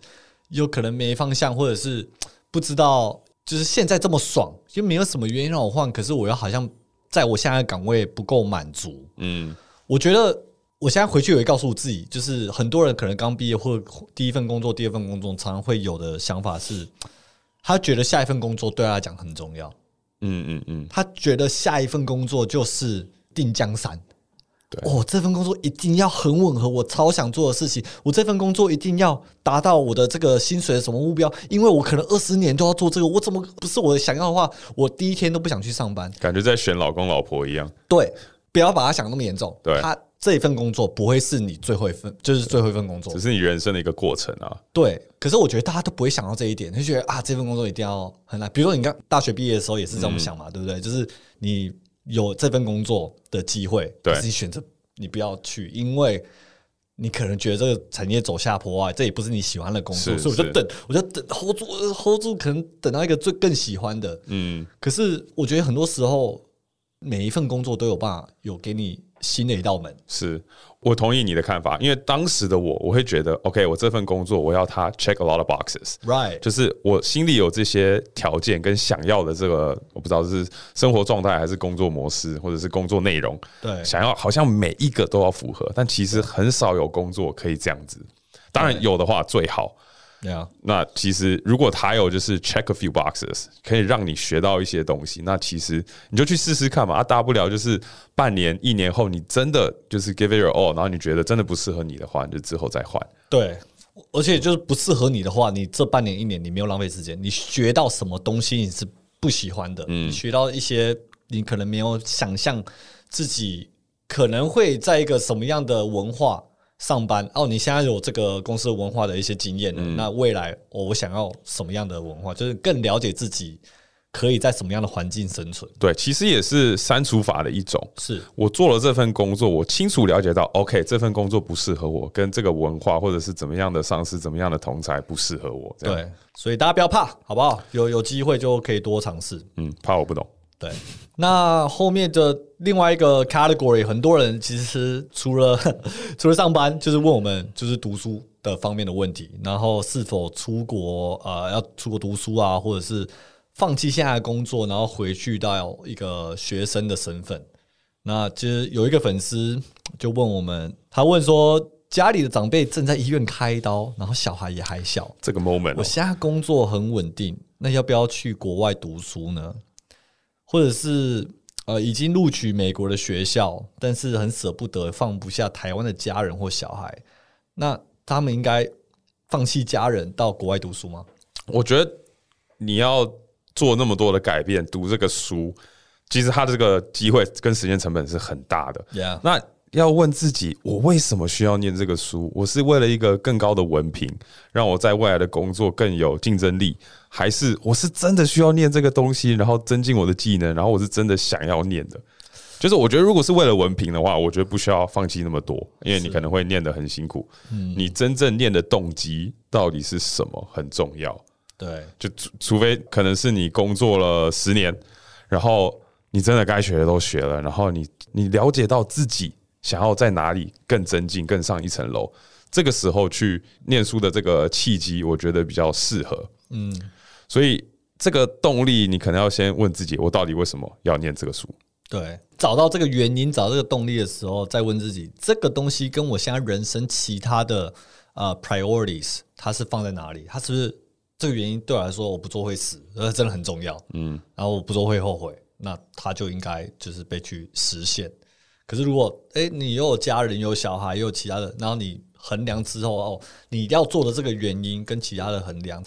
有可能没方向，或者是不知道，就是现在这么爽，就没有什么原因让我换，可是我又好像在我现在的岗位不够满足。嗯，我觉得我现在回去也会告诉我自己，就是很多人可能刚毕业或第一份工作、第二份工作，常常会有的想法是，他觉得下一份工作对他来讲很重要。嗯嗯嗯，他觉得下一份工作就是定江山。对哦，这份工作一定要很吻合我超想做的事情。我这份工作一定要达到我的这个薪水的什么目标？因为我可能二十年都要做这个，我怎么不是我想要的话，我第一天都不想去上班。感觉在选老公老婆一样。对，不要把它想那么严重。对他这一份工作不会是你最后一份，就是最后一份工作只。是你人生的一个过程啊。对，可是我觉得大家都不会想到这一点，就觉得啊，这份工作一定要很难。比如说你刚大学毕业的时候也是这么想嗯嘛，对不对？就是你有这份工作的机会，对。可是你选择你不要去，因为你可能觉得这个产业走下坡啊，这也不是你喜欢的工作，所以我就等，我就等 hold 住呃，hold 住，可能等到一个最更喜欢的。嗯，可是我觉得很多时候，每一份工作都有办法有给你新的一道门。是我同意你的看法，因为当时的我，我会觉得 OK，我这份工作我要它 check a lot of boxes。Right，就是我心里有这些条件跟想要的这个，我不知道是生活状态还是工作模式，或者是工作内容，对想要好像每一个都要符合，但其实很少有工作可以这样子。当然有的话最好。对啊，那其实如果他有就是 check a few boxes，可以让你学到一些东西，那其实你就去试试看嘛。啊，大不了就是半年、一年后，你真的就是 give it your all，然后你觉得真的不适合你的话，你就之后再换。对，而且就是不适合你的话，你这半年一年你没有浪费时间，你学到什么东西你是不喜欢的，嗯学到一些你可能没有想象自己可能会在一个什么样的文化上班哦，你现在有这个公司文化的一些经验了，那未来、哦我想要什么样的文化，就是更了解自己可以在什么样的环境生存，对，其实也是删除法的一种。是我做了这份工作，我清楚了解到，OK，这份工作不适合我，跟这个文化或者是怎么样的上司、怎么样的同才不适合我。对，所以大家不要怕，好不好？有有机会就可以多尝试。嗯，怕我不懂。对，那后面的另外一个 category，很多人其实除了 除了上班，就是问我们就是读书的方面的问题，然后是否出国呃要出国读书啊，或者是放弃现在的工作，然后回去到一个学生的身份。那其实有一个粉丝就问我们，他问说家里的长辈正在医院开刀，然后小孩也还小，这个 moment，哦、我现在工作很稳定，那要不要去国外读书呢？或者是呃，已经录取美国的学校，但是很舍不得放不下台湾的家人或小孩，那他们应该放弃家人到国外读书吗？我觉得你要做那么多的改变，读这个书，其实他这个机会跟时间成本是很大的。Yeah 那要问自己，我为什么需要念这个书？我是为了一个更高的文凭，让我在未来的工作更有竞争力，还是我是真的需要念这个东西，然后增进我的技能，然后我是真的想要念的？就是我觉得，如果是为了文凭的话，我觉得不需要放弃那么多，因为你可能会念得很辛苦。你真正念的动机到底是什么很重要。对，就除除非可能是你工作了十年，然后你真的该学的都学了，然后你你了解到自己想要在哪里更增进、更上一层楼，这个时候去念书的这个契机，我觉得比较适合。嗯，所以这个动力，你可能要先问自己：我到底为什么要念这个书？对，找到这个原因，找到这个动力的时候，再问自己：这个东西跟我现在人生其他的呃 priorities，它是放在哪里？它是不是？这个原因对我来说，我不做会死，呃，真的很重要。嗯，然后我不做会后悔，那它就应该就是被去实现。可是如果哎，你又有家人、有小孩、又有其他的，然后你衡量之后哦，你要做的这个原因跟其他的衡量，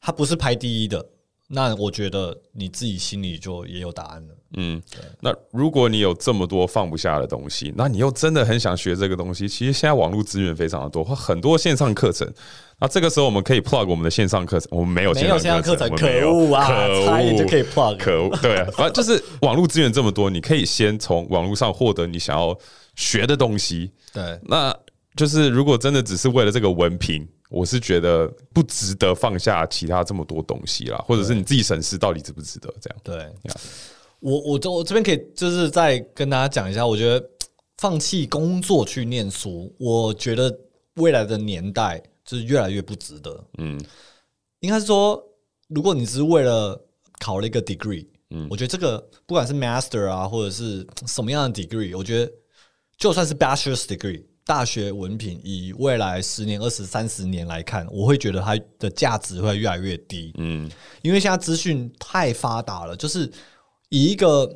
它不是排第一的，那我觉得你自己心里就也有答案了。嗯，那如果你有这么多放不下的东西，那你又真的很想学这个东西，其实现在网络资源非常的多，很多线上课程。那这个时候我们可以 plug 我们的线上课程，我们没有没有线上课程，可恶啊！差一点就可以 plug，可恶。对，啊反正就是网络资源这么多，你可以先从网络上获得你想要学的东西。对，那就是如果真的只是为了这个文凭，我是觉得不值得放下其他这么多东西啦，或者是你自己审视到底值不值得这样。对，我我这我这边可以就是再跟大家讲一下，我觉得放弃工作去念书，我觉得未来的年代。就是越来越不值得。嗯，应该是说，如果你只是为了考了一个 degree，嗯，我觉得这个不管是 master 啊，或者是什么样的 degree，我觉得就算是 bachelor's degree 大学文凭，以未来十年、二十三十年来看，我会觉得它的价值会越来越低。嗯，因为现在资讯太发达了，就是以一个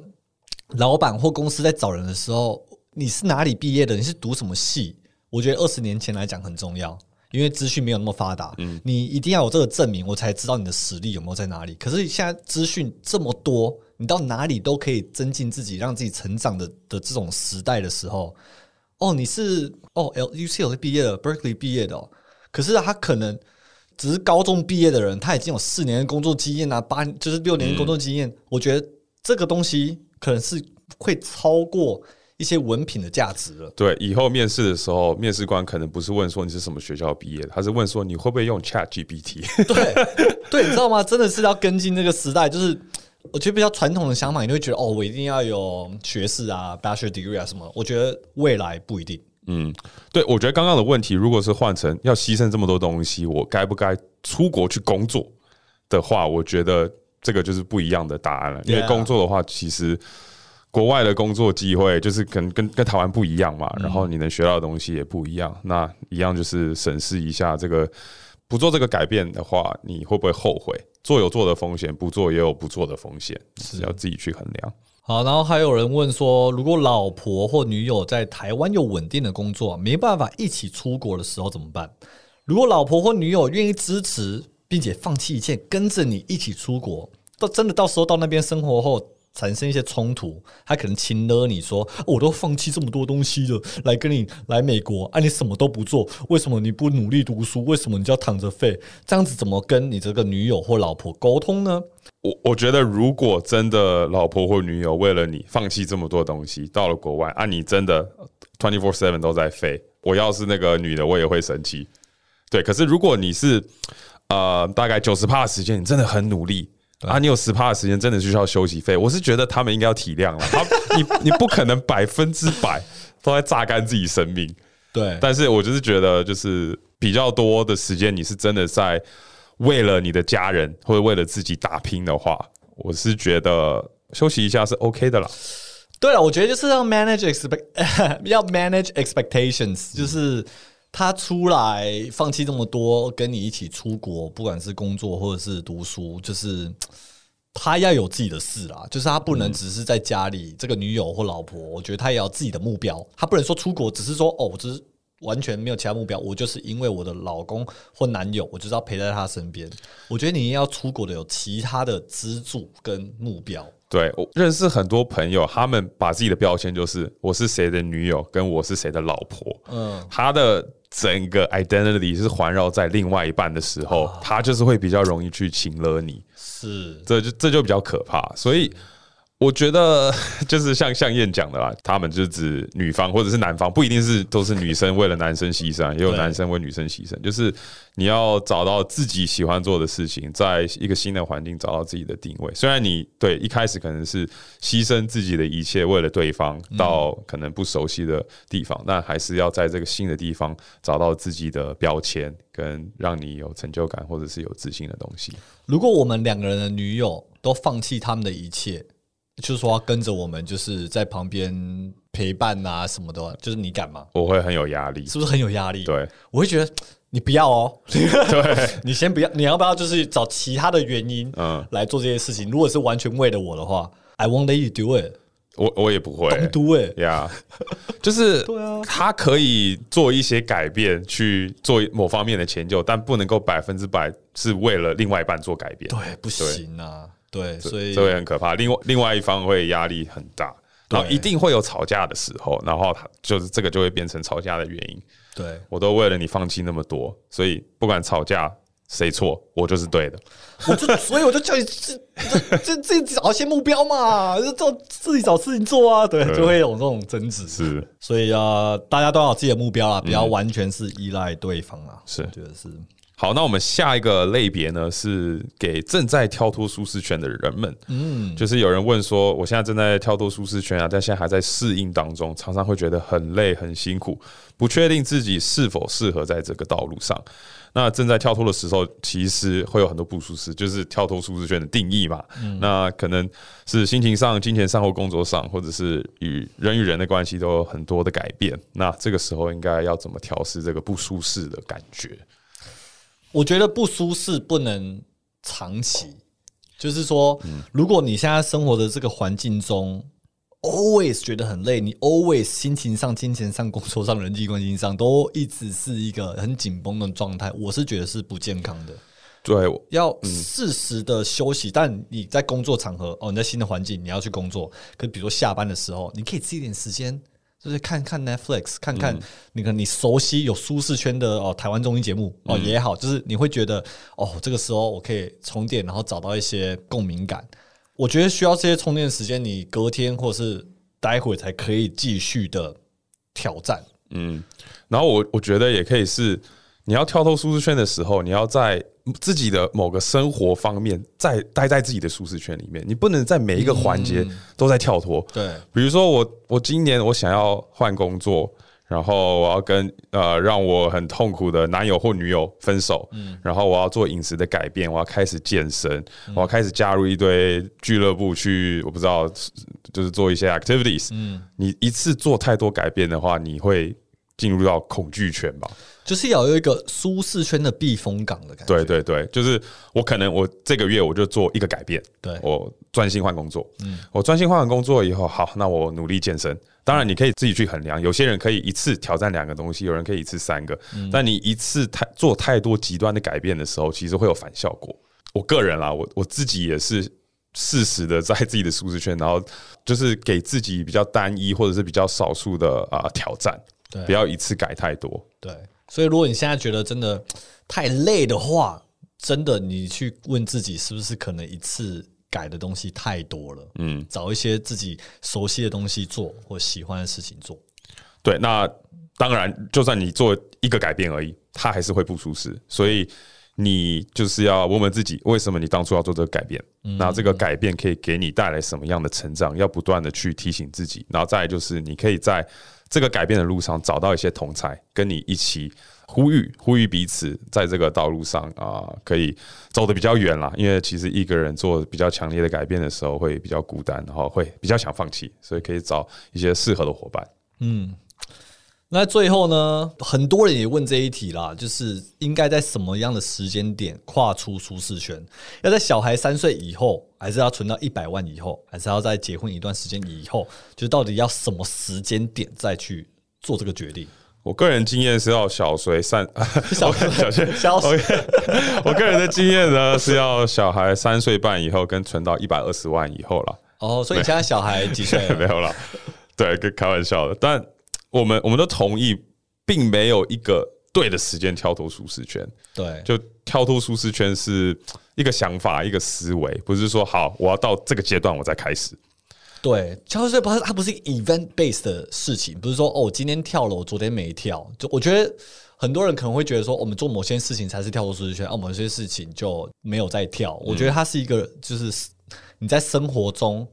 老板或公司在找人的时候，你是哪里毕业的，你是读什么系，我觉得二十年前来讲很重要。因为资讯没有那么发达，你一定要有这个证明，我才知道你的实力有没有在哪里。可是现在资讯这么多，你到哪里都可以增进自己，让自己成长的的这种时代的时候，哦，你是哦，L U C L 毕业的，Berkeley 毕业的，可是他可能只是高中毕业的人，他已经有四年的工作经验啊，八就是六年的工作经验。我觉得这个东西可能是会超过。一些文凭的价值了。对，以后面试的时候，面试官可能不是问说你是什么学校毕业，他是问说你会不会用 Chat GPT。对，对，你知道吗？真的是要跟进这个时代。就是我觉得比较传统的想法，你会觉得哦，我一定要有学士啊，Bachelor degree 啊什么。我觉得未来不一定。嗯，对，我觉得刚刚的问题，如果是换成要牺牲这么多东西，我该不该出国去工作的话，我觉得这个就是不一样的答案了。因为工作的话，其实。国外的工作机会就是可能跟跟台湾不一样嘛，然后你能学到的东西也不一样。那一样就是审视一下这个，不做这个改变的话，你会不会后悔？做有做的风险，不做也有不做的风险，是要自己去衡量。好，然后还有人问说，如果老婆或女友在台湾有稳定的工作，没办法一起出国的时候怎么办？如果老婆或女友愿意支持，并且放弃一切跟着你一起出国，到真的到时候到那边生活后。产生一些冲突，他可能亲了你说，我都放弃这么多东西了，来跟你来美国，啊，你什么都不做，为什么你不努力读书？为什么你就要躺着废？这样子怎么跟你这个女友或老婆沟通呢？我我觉得，如果真的老婆或女友为了你放弃这么多东西，到了国外啊，你真的 twenty four seven 都在废，我要是那个女的，我也会生气。对，可是如果你是呃，大概九十趴的时间，你真的很努力。啊，你有十趴的时间真的需要休息费，我是觉得他们应该要体谅了。他，你你不可能百分之百都在榨干自己生命，对。但是我就是觉得，就是比较多的时间，你是真的在为了你的家人或者为了自己打拼的话，我是觉得休息一下是 OK 的啦。对了，我觉得就是要 manage expect，要 manage expectations，就是。他出来放弃这么多，跟你一起出国，不管是工作或者是读书，就是他要有自己的事啦。就是他不能只是在家里，这个女友或老婆，我觉得他也要自己的目标。他不能说出国只是说哦，我只是完全没有其他目标，我就是因为我的老公或男友，我就是要陪在他身边。我觉得你要出国的有其他的资助跟目标。对我认识很多朋友，他们把自己的标签就是我是谁的女友，跟我是谁的老婆。嗯，他的整个 identity 是环绕在另外一半的时候，他就是会比较容易去请了你。是，这就这就比较可怕。所以。我觉得 就是像向燕讲的啦，他们就指女方或者是男方，不一定是都是女生为了男生牺牲，也有男生为女生牺牲。就是你要找到自己喜欢做的事情，在一个新的环境找到自己的定位。虽然你对一开始可能是牺牲自己的一切为了对方，到可能不熟悉的地方，但还是要在这个新的地方找到自己的标签，跟让你有成就感或者是有自信的东西。如果我们两个人的女友都放弃他们的一切。就是说，跟着我们，就是在旁边陪伴啊，什么的，就是你敢吗？我会很有压力，是不是很有压力？对，我会觉得你不要哦，对，你先不要，你要不要就是找其他的原因，嗯，来做这些事情？如果是完全为了我的话，I won't let you do it。我我也不会，do it，呀，就是 对啊，他可以做一些改变，去做某方面的迁就，但不能够百分之百是为了另外一半做改变，对，不行啊。对，所以这会很可怕。另外，另外一方会压力很大，然后一定会有吵架的时候，然后他就是这个就会变成吵架的原因。对我都为了你放弃那么多，所以不管吵架谁错，我就是对的。我就所以我就叫你自自自己找一些目标嘛，就做自己找事情做啊。对，就会有这种争执。是，所以啊，大家都有自己的目标啊，不要完全是依赖对方啊。是，觉得是。好，那我们下一个类别呢，是给正在跳脱舒适圈的人们。嗯，就是有人问说，我现在正在跳脱舒适圈啊，但现在还在适应当中，常常会觉得很累、很辛苦，不确定自己是否适合在这个道路上。那正在跳脱的时候，其实会有很多不舒适，就是跳脱舒适圈的定义嘛。那可能是心情上、金钱上或工作上，或者是与人与人的关系都有很多的改变。那这个时候应该要怎么调试这个不舒适的感觉？我觉得不舒适不能长期，就是说，如果你现在生活的这个环境中，always 觉得很累，你 always 心情上、金钱上、工作上、人际关系上都一直是一个很紧绷的状态，我是觉得是不健康的。对，要适时的休息，但你在工作场合哦，你在新的环境你要去工作，可比如说下班的时候，你可以吃一点时间。就是看看 Netflix，看看那个你熟悉有舒适圈的哦，台湾综艺节目哦也好，就是你会觉得哦，这个时候我可以充电，然后找到一些共鸣感。我觉得需要这些充电时间，你隔天或者是待会才可以继续的挑战。嗯，然后我我觉得也可以是。你要跳脱舒适圈的时候，你要在自己的某个生活方面在待在自己的舒适圈里面，你不能在每一个环节都在跳脱。对，比如说我我今年我想要换工作，然后我要跟呃让我很痛苦的男友或女友分手，嗯，然后我要做饮食的改变，我要开始健身，我要开始加入一堆俱乐部去，我不知道就是做一些 activities。嗯，你一次做太多改变的话，你会进入到恐惧圈吧？就是要有一个舒适圈的避风港的感觉。对对对，就是我可能我这个月我就做一个改变，对我专心换工作。嗯，我专心换完工作以后，好，那我努力健身。当然，你可以自己去衡量，有些人可以一次挑战两个东西，有人可以一次三个。但你一次太做太多极端的改变的时候，其实会有反效果。我个人啦，我我自己也是适时的在自己的舒适圈，然后就是给自己比较单一或者是比较少数的啊挑战，不要一次改太多。对。所以，如果你现在觉得真的太累的话，真的你去问自己，是不是可能一次改的东西太多了？嗯，找一些自己熟悉的东西做，或喜欢的事情做。对，那当然，就算你做一个改变而已，它还是会不舒适。所以，你就是要问问自己，为什么你当初要做这个改变？那这个改变可以给你带来什么样的成长？要不断的去提醒自己。然后再就是，你可以在。这个改变的路上，找到一些同才，跟你一起呼吁、呼吁彼此，在这个道路上啊，可以走得比较远啦。因为其实一个人做比较强烈的改变的时候，会比较孤单，然后会比较想放弃，所以可以找一些适合的伙伴。嗯。那最后呢，很多人也问这一题啦，就是应该在什么样的时间点跨出舒适圈？要在小孩三岁以后，还是要存到一百万以后，还是要在结婚一段时间以后？就到底要什么时间点再去做这个决定？我个人经验是要小随三，小 小学小 OK，我个人的经验呢是要小孩三岁半以后跟存到一百二十万以后了。哦，所以你现在小孩几岁 没？有了，对，跟开玩笑的。但我们我们都同意，并没有一个对的时间跳脱舒适圈。对，就跳脱舒适圈是一个想法，一个思维，不是说好我要到这个阶段我再开始。对，跳水不是它不是一个 event based 的事情，不是说哦，我今天跳了，我昨天没跳。就我觉得很多人可能会觉得说，我们做某些事情才是跳脱舒适圈，啊，某些事情就没有在跳。我觉得它是一个，就是你在生活中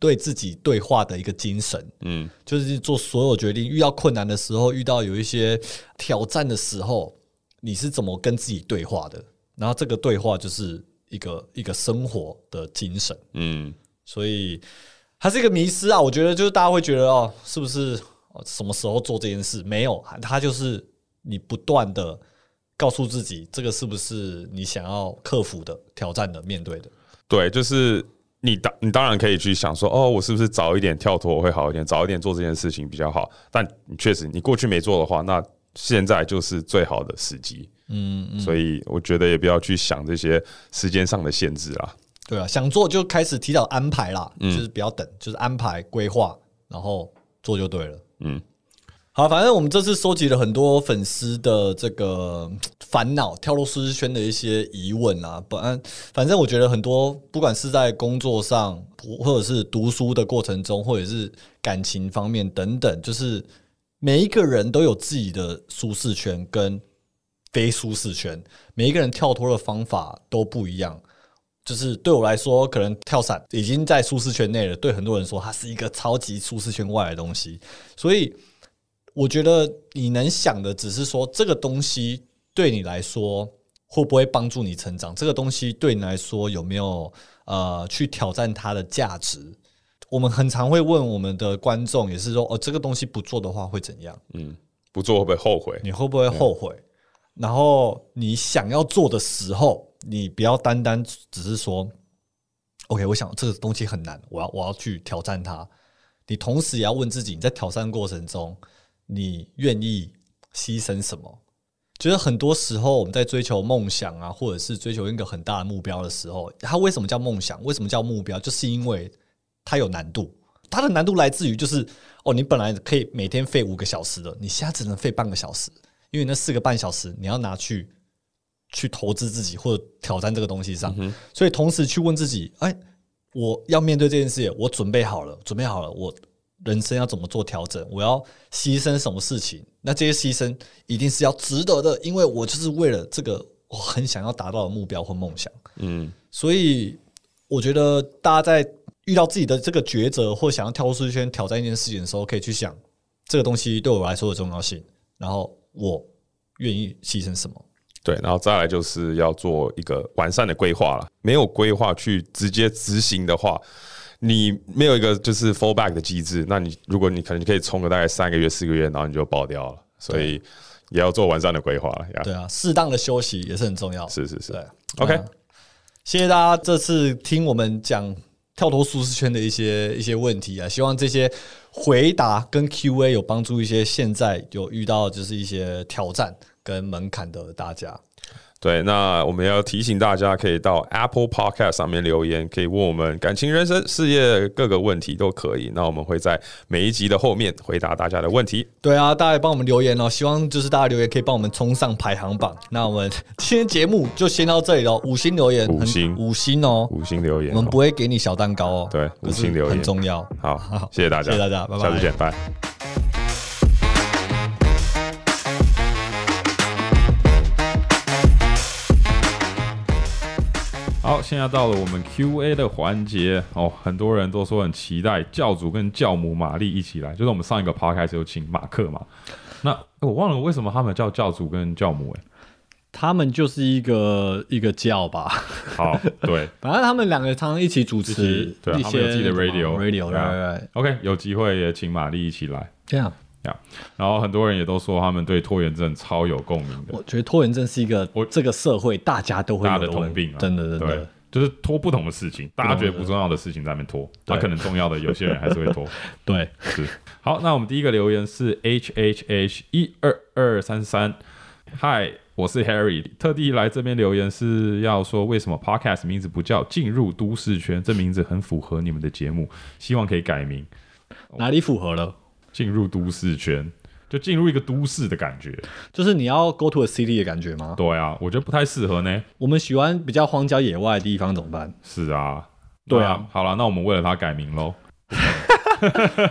对自己对话的一个精神。嗯，就是做所有决定，遇到困难的时候，遇到有一些挑战的时候，你是怎么跟自己对话的？然后这个对话就是一个一个生活的精神。嗯，所以它是一个迷失啊。我觉得就是大家会觉得哦，是不是哦什么时候做这件事？没有，它就是你不断的告诉自己，这个是不是你想要克服的挑战的面对的。对，就是你当你当然可以去想说，哦，我是不是早一点跳脱我会好一点，早一点做这件事情比较好。但你确实，你过去没做的话，那现在就是最好的时机。嗯，所以我觉得也不要去想这些时间上的限制啦。对啊，想做就开始提早安排啦，就是不要等，就是安排规划，然后做就对了。嗯，好，反正我们这次收集了很多粉丝的这个烦恼，跳入舒适圈的一些疑问啊。本，反正我觉得很多，不管是在工作上，或者是读书的过程中，或者是感情方面等等，就是每一个人都有自己的舒适圈跟非舒适圈，每一个人跳脱的方法都不一样。就是对我来说，可能跳伞已经在舒适圈内了。对很多人说，它是一个超级舒适圈外的东西。所以，我觉得你能想的只是说，这个东西对你来说会不会帮助你成长？这个东西对你来说有没有呃去挑战它的价值？我们很常会问我们的观众，也是说，哦，这个东西不做的话会怎样？嗯，不做会不会后悔？你会不会后悔？然后你想要做的时候，你不要单单只是说，OK，我想这个东西很难，我要我要去挑战它。你同时也要问自己，你在挑战过程中，你愿意牺牲什么？觉得很多时候我们在追求梦想啊，或者是追求一个很大的目标的时候，它为什么叫梦想？为什么叫目标？就是因为它有难度。它的难度来自于就是哦，你本来可以每天费五个小时的，你现在只能费半个小时。因为那四个半小时你要拿去去投资自己或者挑战这个东西上，所以同时去问自己：哎，我要面对这件事，我准备好了，准备好了，我人生要怎么做调整？我要牺牲什么事情？那这些牺牲一定是要值得的，因为我就是为了这个我很想要达到的目标或梦想。嗯，所以我觉得大家在遇到自己的这个抉择或想要跳出舒适圈挑战一件事情的时候，可以去想这个东西对我来说的重要性，然后。我愿意牺牲什么？对，然后再来就是要做一个完善的规划了。没有规划去直接执行的话，你没有一个就是 fallback 的机制，那你如果你可能可以冲个大概三个月、四个月，然后你就爆掉了。所以也要做完善的规划了。对啊，适当的休息也是很重要。是是是，对。OK，谢谢大家这次听我们讲跳脱舒适圈的一些一些问题啊，希望这些回答跟 Q&A 有帮助一些现在有遇到就是一些挑战跟门槛的大家。对，那我们要提醒大家，可以到 Apple Podcast 上面留言，可以问我们感情、人生、事业各个问题都可以。那我们会在每一集的后面回答大家的问题。对啊，大家也帮我们留言哦，希望就是大家留言可以帮我们冲上排行榜。那我们今天节目就先到这里喽，五星留言，五星五星哦，五星留言哦，我们不会给你小蛋糕哦。对五星留言很重要。好，谢谢大家，谢谢大家拜拜下次见，拜。好，现在到了我们 Q&A 的环节哦，很多人都说很期待教主跟教母玛丽一起来，就是我们上一个 podcast 有请马克嘛。那我忘了为什么他们叫教主跟教母哎、他们就是一个一个教吧，好，对 反正他们两个常常一起主持对啊他们有自己的 radio radio，对啊对对对，，OK，有机会也请玛丽一起来。这样。然后很多人也都说他们对拖延症超有共鸣的。我，觉得拖延症是一个我这个社会大家都会有大的通病啊。真的真对的。就是拖不同的事情，大家觉得不重要的事情在那边拖，那对可能重要的有些人还是会拖。对，是，好，那我们第一个留言是 H H H 一二二三三，嗨，我是 Harry，特地来这边留言是要说为什么 Podcast 名字不叫进入都市圈，这名字很符合你们的节目，希望可以改名，哪里符合了？进入都市圈，就进入一个都市的感觉。就是你要 go to a city 的感觉吗？对啊，我觉得不太适合呢。我们喜欢比较荒郊野外的地方怎么办？是啊，对啊好了，那我们为了它改名喽，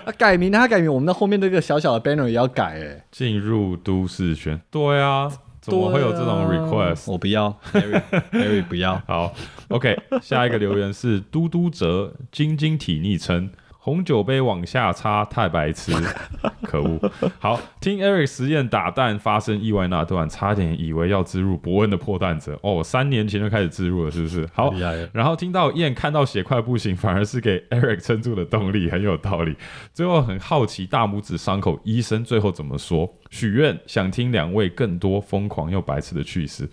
啊、改名，他改名，我们的后面那个小小的 banner 也要改哎、进入都市圈。对啊，怎么会有这种 request？我不要，Harry Harry 不要。好，OK，下一个留言是嘟嘟哲晶晶体昵称。红酒杯往下插，太白痴，可恶！好，听 Eric 实验打蛋发生意外那段，差点以为要植入伯恩的破蛋者哦，三年前就开始植入了，是不是？好然后听到燕看到血块不行，反而是给 Eric 撑住的动力，很有道理。最后很好奇大拇指伤口医生最后怎么说？许愿想听两位更多疯狂又白痴的趣事。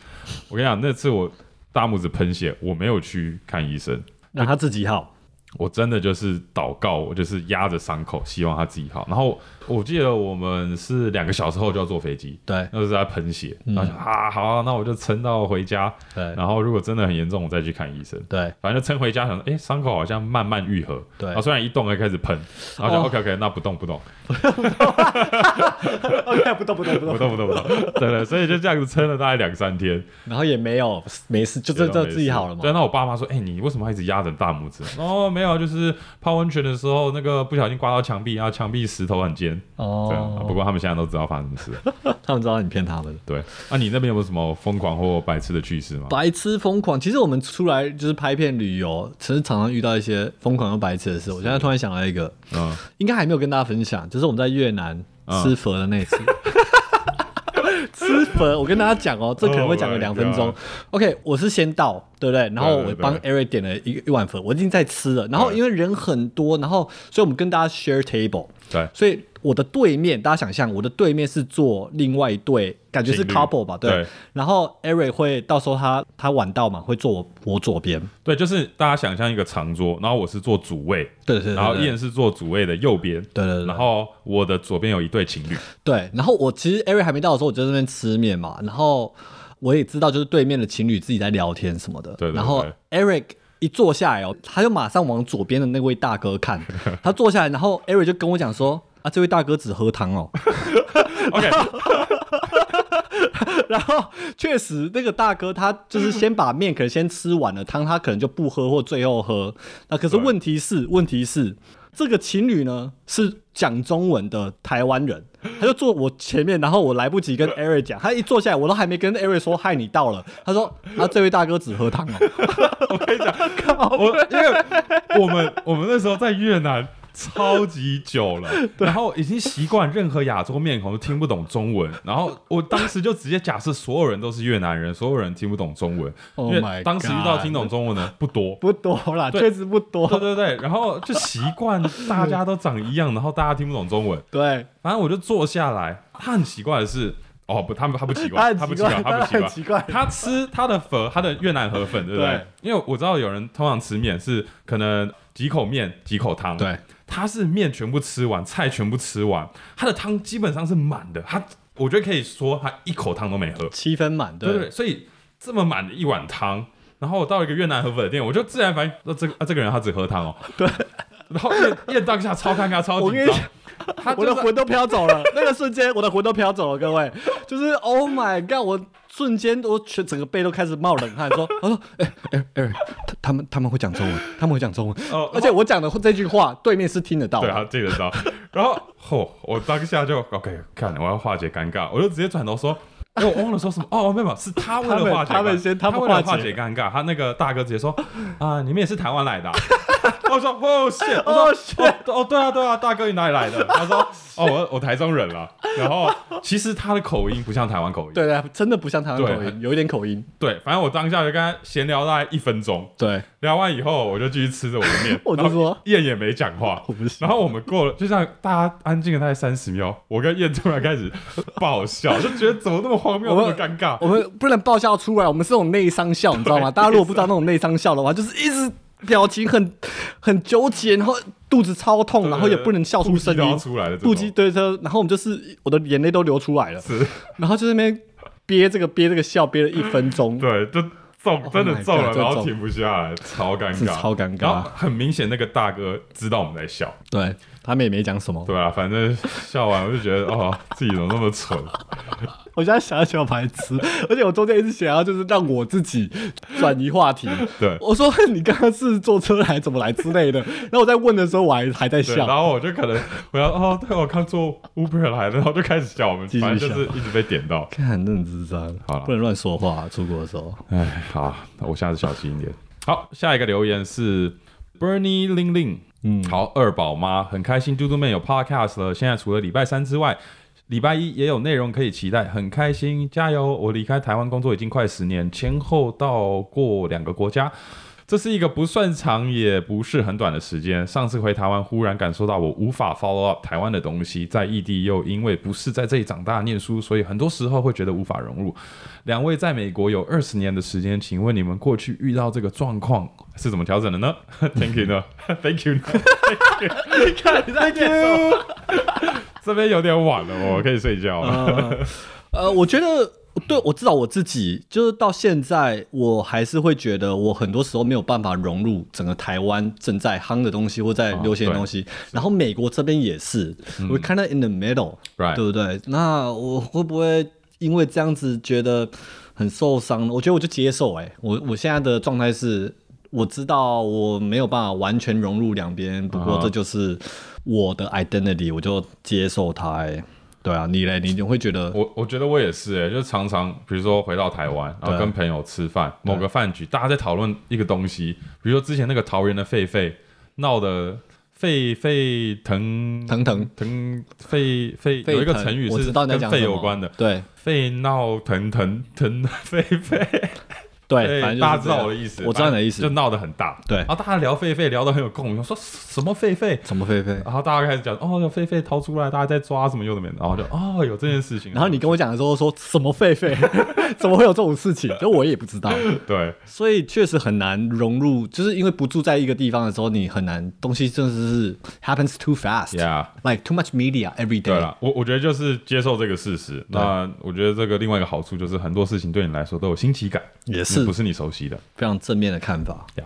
我跟你讲，那次我大拇指喷血，我没有去看医生，让他自己好。我真的就是祷告，我就是压着伤口，希望他自己好。然后我记得我们是两个小时后就要坐飞机，对那时候在喷血，然后想啊好啊，那我就撑到回家。对然后如果真的很严重，我再去看医生。对反正就撑回家，想说，哎、伤口好像慢慢愈合。对然后虽然一动还开始喷，然后就、哦 OK OK，那不动不动，，OK，不动不动不不。动不动不动，对对，所以就这样子撑了大概两三天，然后也没有没事，就这这自己好了嘛对，。那我爸妈说，哎、你为什么要一直压着大拇指？哦，没有，就是泡温泉的时候，那个不小心刮到墙壁，然后墙壁石头很尖。这样、啊不哦，过他们现在都知道发生什么事。他们知道你骗他们。对，那、你那边有没有什么疯狂或白痴的趣事吗？白痴疯狂，其实我们出来就是拍片旅游，其实常常遇到一些疯狂又白痴的事。我现在突然想到一个，嗯，应该还没有跟大家分享，就是我们在越南嗯吃佛的那次。吃佛，我跟大家讲哦，这可能会讲个 Oh 两分钟。OK，我是先到，对不对？然后我帮 Eric 点了一一碗粉，我已经在吃了。然后因为人很多，然后所以我们跟大家 share table。对，所以我的对面，大家想象我的对面是坐另外一对，感觉是 couple 吧？对。对然后 Eric 会到时候他他晚到嘛，会坐我我左边。对，就是大家想象一个长桌，然后我是坐主位，对然后燕是坐主位的右边，对对对然后我的左边有一对情侣，对，然后我其实 Eric 还没到的时候，我就在那边吃面嘛，然后我也知道就是对面的情侣自己在聊天什么的。对对对然后 Eric 一坐下来哦，他就马上往左边的那位大哥看，他坐下来，然后 Eric 就跟我讲说。啊，这位大哥只喝汤哦。OK，然后确实，那个大哥他就是先把面可能先吃完了，汤他可能就不喝或最后喝。那可是问题是，问题是这个情侣呢是讲中文的台湾人，他就坐我前面，然后我来不及跟 Eric 讲，他一坐下来，我都还没跟 Eric 说嗨，你到了。他说啊，这位大哥只喝汤哦。我跟你讲，我因为我们我们那时候在越南。超级久了，然后已经习惯任何亚洲面孔都听不懂中文，然后我当时就直接假设所有人都是越南人，所有人听不懂中文，Oh 因为当时遇到听懂中文的不多，不多啦，确实不多。对对对，然后就习惯大家都长一样，然后大家听不懂中文，对，反正我就坐下来，他很奇怪的是，哦不，他们他不奇怪，他不奇怪，他不奇怪，很奇怪。他吃他的粉，他的越南河粉，对不对？对因为我知道有人通常吃面是可能几口面几口汤，对，他是面全部吃完，菜全部吃完，他的汤基本上是满的，他我觉得可以说他一口汤都没喝，七分满，对。对对，所以这么满的一碗汤，然后我到一个越南河粉的店，我就自然反应，说这个啊这个人他只喝汤哦，对，然后燕燕当下超尴尬，超紧张。我跟你讲。他就是我的魂都飘走了，那个瞬间我的魂都飘走了，各位，就是 Oh my God，我瞬间我全整个背都开始冒冷汗，说，他说，哎哎哎，他他们他们会讲中文，他们会讲中文，哦而且我讲的这句话对面是听得到。对，的，他记得到。然后，嚯、我当下就 OK，看我要化解尴尬，我就直接转头说。哎，我忘了说什么。哦，没有，是他为了化解，他们先他们为了化解尴尬，他那个大哥直接说啊，你们也是台湾来的啊、我说哦，谢，我说 Oh, 哦哦，对啊对啊，大哥你哪里来的？他说哦，我我台中人了。然后其实他的口音不像台湾口音，对对，真的不像台湾口音，有一点口音。对，反正我当下就跟他闲聊大概一分钟，对，聊完以后我就继续吃着我的面，我就说燕也没讲话。然后我们过了，就像大家安静了大概三十秒，我跟燕突然开始爆笑，就觉得怎么那么荒谬，那么尴尬。我们不能爆笑出来，我们是那种内伤笑，你知道吗？大家如果不知道那种内伤笑的话，就是一直表情很很纠结，然后肚子超痛，然后也不能笑出声音，出来的这种，腹肌对着，然后我们就是我的眼泪都流出来了，是，然后就在那边憋这个憋这个笑，憋了一分钟，对，就中，真的中了 God，然后停不下来，超尴尬，超尴尬。然后很明显，那个大哥知道我们在笑，对他们也没讲什么。对啊，反正笑完我就觉得，哦，自己怎么那么蠢？我现在想要小白痴，而且我中间一直想要就是让我自己转移话题。对。我说你刚刚是坐车来怎么来之类的，然后我在问的时候我还还在笑，然。后我就可能我要哦，对我刚坐 Uber 来的，然后就开始笑，我们反正就是一直被点到。看认智障，好了不能乱说话。出国的时候，哎，好，那我下次小心一点。好，下一个留言是 Bernie Ling Ling，好，二宝妈很开心，嘟嘟妹有 Podcast 了。现在除了礼拜三之外，礼拜一也有内容可以期待，很开心，加油！我离开台湾工作已经快十年，前后到过两个国家。这是一个不算长，也不是很短的时间。上次回台湾，忽然感受到我无法 follow up 台湾的东西，在异地又因为不是在这里长大念书，所以很多时候会觉得无法融入。两位在美国有二十年的时间，请问你们过去遇到这个状况是怎么调整的呢？Thank you 呢？Thank you 呢看你在 Thank you。这边有点晚了，我可以睡觉了。呃，我觉得对我知道我自己，就是到现在，我还是会觉得我很多时候没有办法融入整个台湾正在夯的东西或在流行的东西。然后美国这边也是，，we kinda in the middle，、对不对？那我会不会因为这样子觉得很受伤呢？我觉得我就接受、欸。哎，我我现在的状态是。我知道我没有办法完全融入两边，不过这就是我的 identity，我就接受它、欸。对啊，你嘞，你你会觉得我我觉得我也是、欸，就常常比如说回到台湾，然后跟朋友吃饭，某个饭局，大家在讨论一个东西，比如说之前那个桃园的狒狒闹的沸沸腾腾腾腾沸沸，有一个成语是跟沸讲什么有关的，对沸闹腾腾腾沸沸。对，反正大家知道我的意思，我知道你的意思就闹得很大。对然后大家聊狒狒，聊得很有共鸣，说什么狒狒？什么狒狒？然后大家开始讲，哦，有狒狒逃出来，大家在抓什么有的没的，然后就哦，有这件事情。然后你跟我讲的时候说什么狒狒？怎么会有这种事情？就我也不知道，对所以确实很难融入，就是因为不住在一个地方的时候，你很难东西真的是 happens too fast，yeah，like。too much media every 对 day。了，我我觉得就是接受这个事实。那我觉得这个另外一个好处就是很多事情对你来说都有新奇感，也是不是你熟悉的非常正面的看法。呀。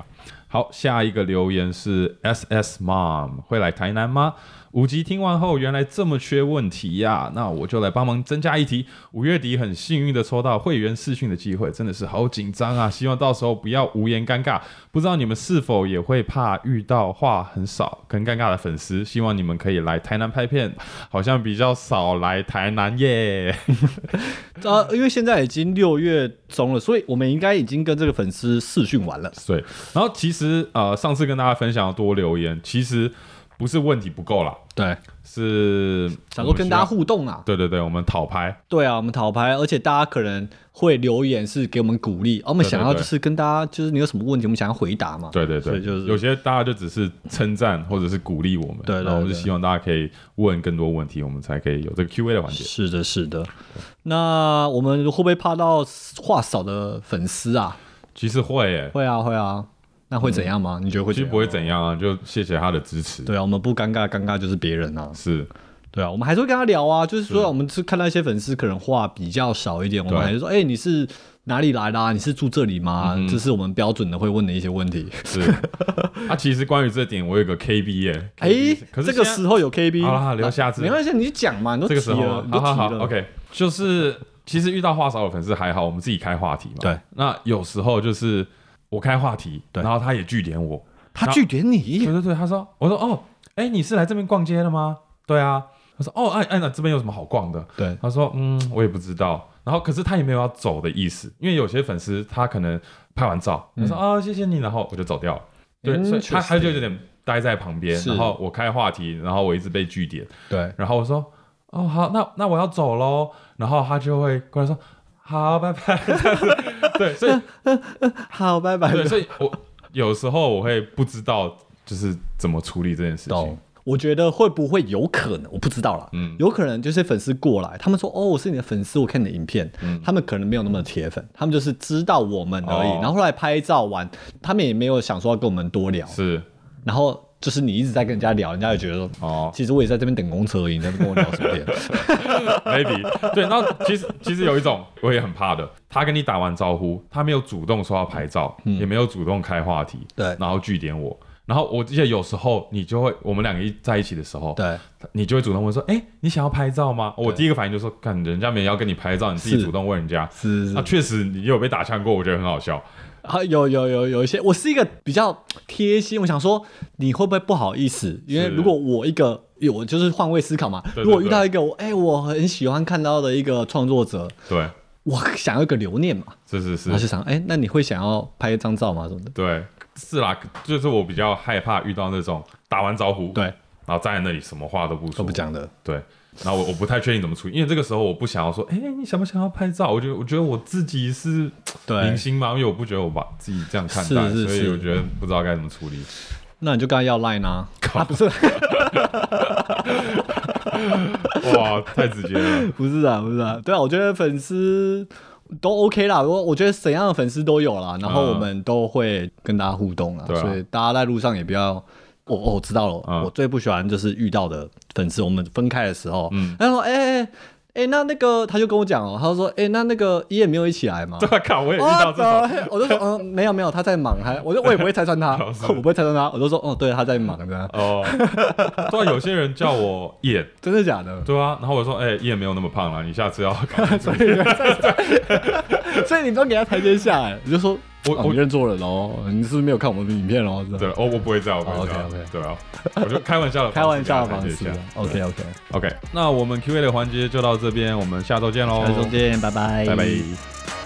好，下一个留言是 S S Mom 会来台南吗？五集听完后，原来这么缺问题呀、那我就来帮忙增加一题。五月底很幸运的抽到会员试训的机会，真的是好紧张啊！希望到时候不要无言尴尬。不知道你们是否也会怕遇到话很少跟尴尬的粉丝？希望你们可以来台南拍片，好像比较少来台南耶。呃，因为现在已经六月中了，所以我们应该已经跟这个粉丝试训完了。对，然后其实呃，上次跟大家分享的多留言，其实不是问题不够啦，对，是想说跟大家互。动啊。对对对，我们讨拍，对啊，我们讨拍，而且大家可能会留言是给我们鼓励，而我们想要就是跟大家，就是你有什么问题，我们想要回答嘛。对对对，所以就是有些大家就只是称赞或者是鼓励我们，对对然后我们就希望大家可以问更多问题，我们才可以有这个 Q&A 的环节。是的，是的。那我们会不会怕到话少的粉丝啊？其实会诶，会啊，会啊。那会怎样吗？你觉得会怎样？其实不会怎样啊，就谢谢他的支持。对啊，我们不尴尬，尴尬就是别人啊。是，对啊，我们还是会跟他聊啊，就是说我们是看到一些粉丝可能话比较少一点，我们对还是说，哎、你是哪里来的、啊？你是住这里吗？嗯这是我们标准的会问的一些问题。是。啊，其实关于这点，我有个 KB 耶，哎、KB 可是这个时候有 KB，好啦留下次没关系，你就讲嘛，你都这个时候提了，你都好好好，OK，就是其实遇到话少的粉丝还好，我们自己开话题嘛。对，那有时候就是我开话题，对然后他也拒点我。他拒点对你，对对对，他说，我说哦，哎，你是来这边逛街的吗？对啊。他说哦，哎哎，那这边有什么好逛的？对他说嗯，我也不知道。然后可是他也没有要走的意思，因为有些粉丝他可能拍完照，他说哦谢谢你，然后我就走掉了。对，所以他他就有点待在旁边，是然后我开话题，然后我一直被拒点，对，然后我说哦好，那那我要走喽，然后他就会过来说好，拜拜。这样子对，所以 好，拜拜。对，所以我有时候我会不知道就是怎么处理这件事情。。我觉得会不会有可能，我不知道啦。嗯有可能就是粉丝过来，他们说：“哦，我是你的粉丝，我看你的影片。他们可能没有那么铁粉，他们就是知道我们而已。哦然后后来拍照完，他们也没有想说要跟我们多聊。是然后就是你一直在跟人家聊，人家也觉得说：“哦其实我也在这边等公车而已，你在跟我聊什么天？maybe 对，那其实其实有一种我也很怕的，他跟你打完招呼，他没有主动说要拍照，也没有主动开话题，对然后据点我。然后我记得有时候你就会，我们两个一在一起的时候，对，你就会主动问说：“哎、你想要拍照吗？”我第一个反应就说：“看，人家没要跟你拍照，你自己主动问人家。”是是那确实你有被打枪过，我觉得很好笑。啊，有有有有一些，我是一个比较贴心，我想说你会不会不好意思？因为如果我一个，我就是换位思考嘛。对对如果遇到一个我哎、我很喜欢看到的一个创作者，对，我想要一个留念嘛，是是是然后，就想哎、那你会想要拍一张照吗？什么的？对，是啦，就是我比较害怕遇到那种打完招呼，对，然后站在那里什么话都不说，都不讲的。对，然后我我不太确定怎么处理，因为这个时候我不想要说，哎、你想不想要拍照？我觉得我觉得我自己是明星嘛，因为我不觉得我把自己这样看待，是是是所以我觉得不知道该怎么处理。那你就跟他要 line 啊，啊不是。哇，太直接了，不是啊不是啊，对啊，我觉得粉丝。都 OK 啦，我我觉得怎样的粉丝都有啦，然后嗯。我们都会跟大家互动啦，对啊。所以大家在路上也不要，我、哦、我知道了，嗯。我最不喜欢就是遇到的粉丝，我们分开的时候，嗯。他说哎哎哎，那那个他就跟我讲哦，他就说哎、那那个一也没有一起来吗？对啊，靠，我也遇到这种，哦我就说嗯没有没有他在忙，还我就我也不会拆穿他，是。我不会拆穿他，我就说哦对他在忙的，哦，对啊，有些人叫我燕，真的假的？对啊，然后我说，哎、燕没有那么胖了，你下次要搞清楚。所以你不要给他台阶下来，你就说我我认错人哦，你是不是没有看我们的影片哦？对，哦，我不会这样，我不会这样。哦，OK，OK 对啊，我就开玩笑的，开玩笑的方式给他台阶下。，OK OK，OK，那我们 Q&A 的环节就到这边，我们下周见喽，下周见，拜拜，拜拜。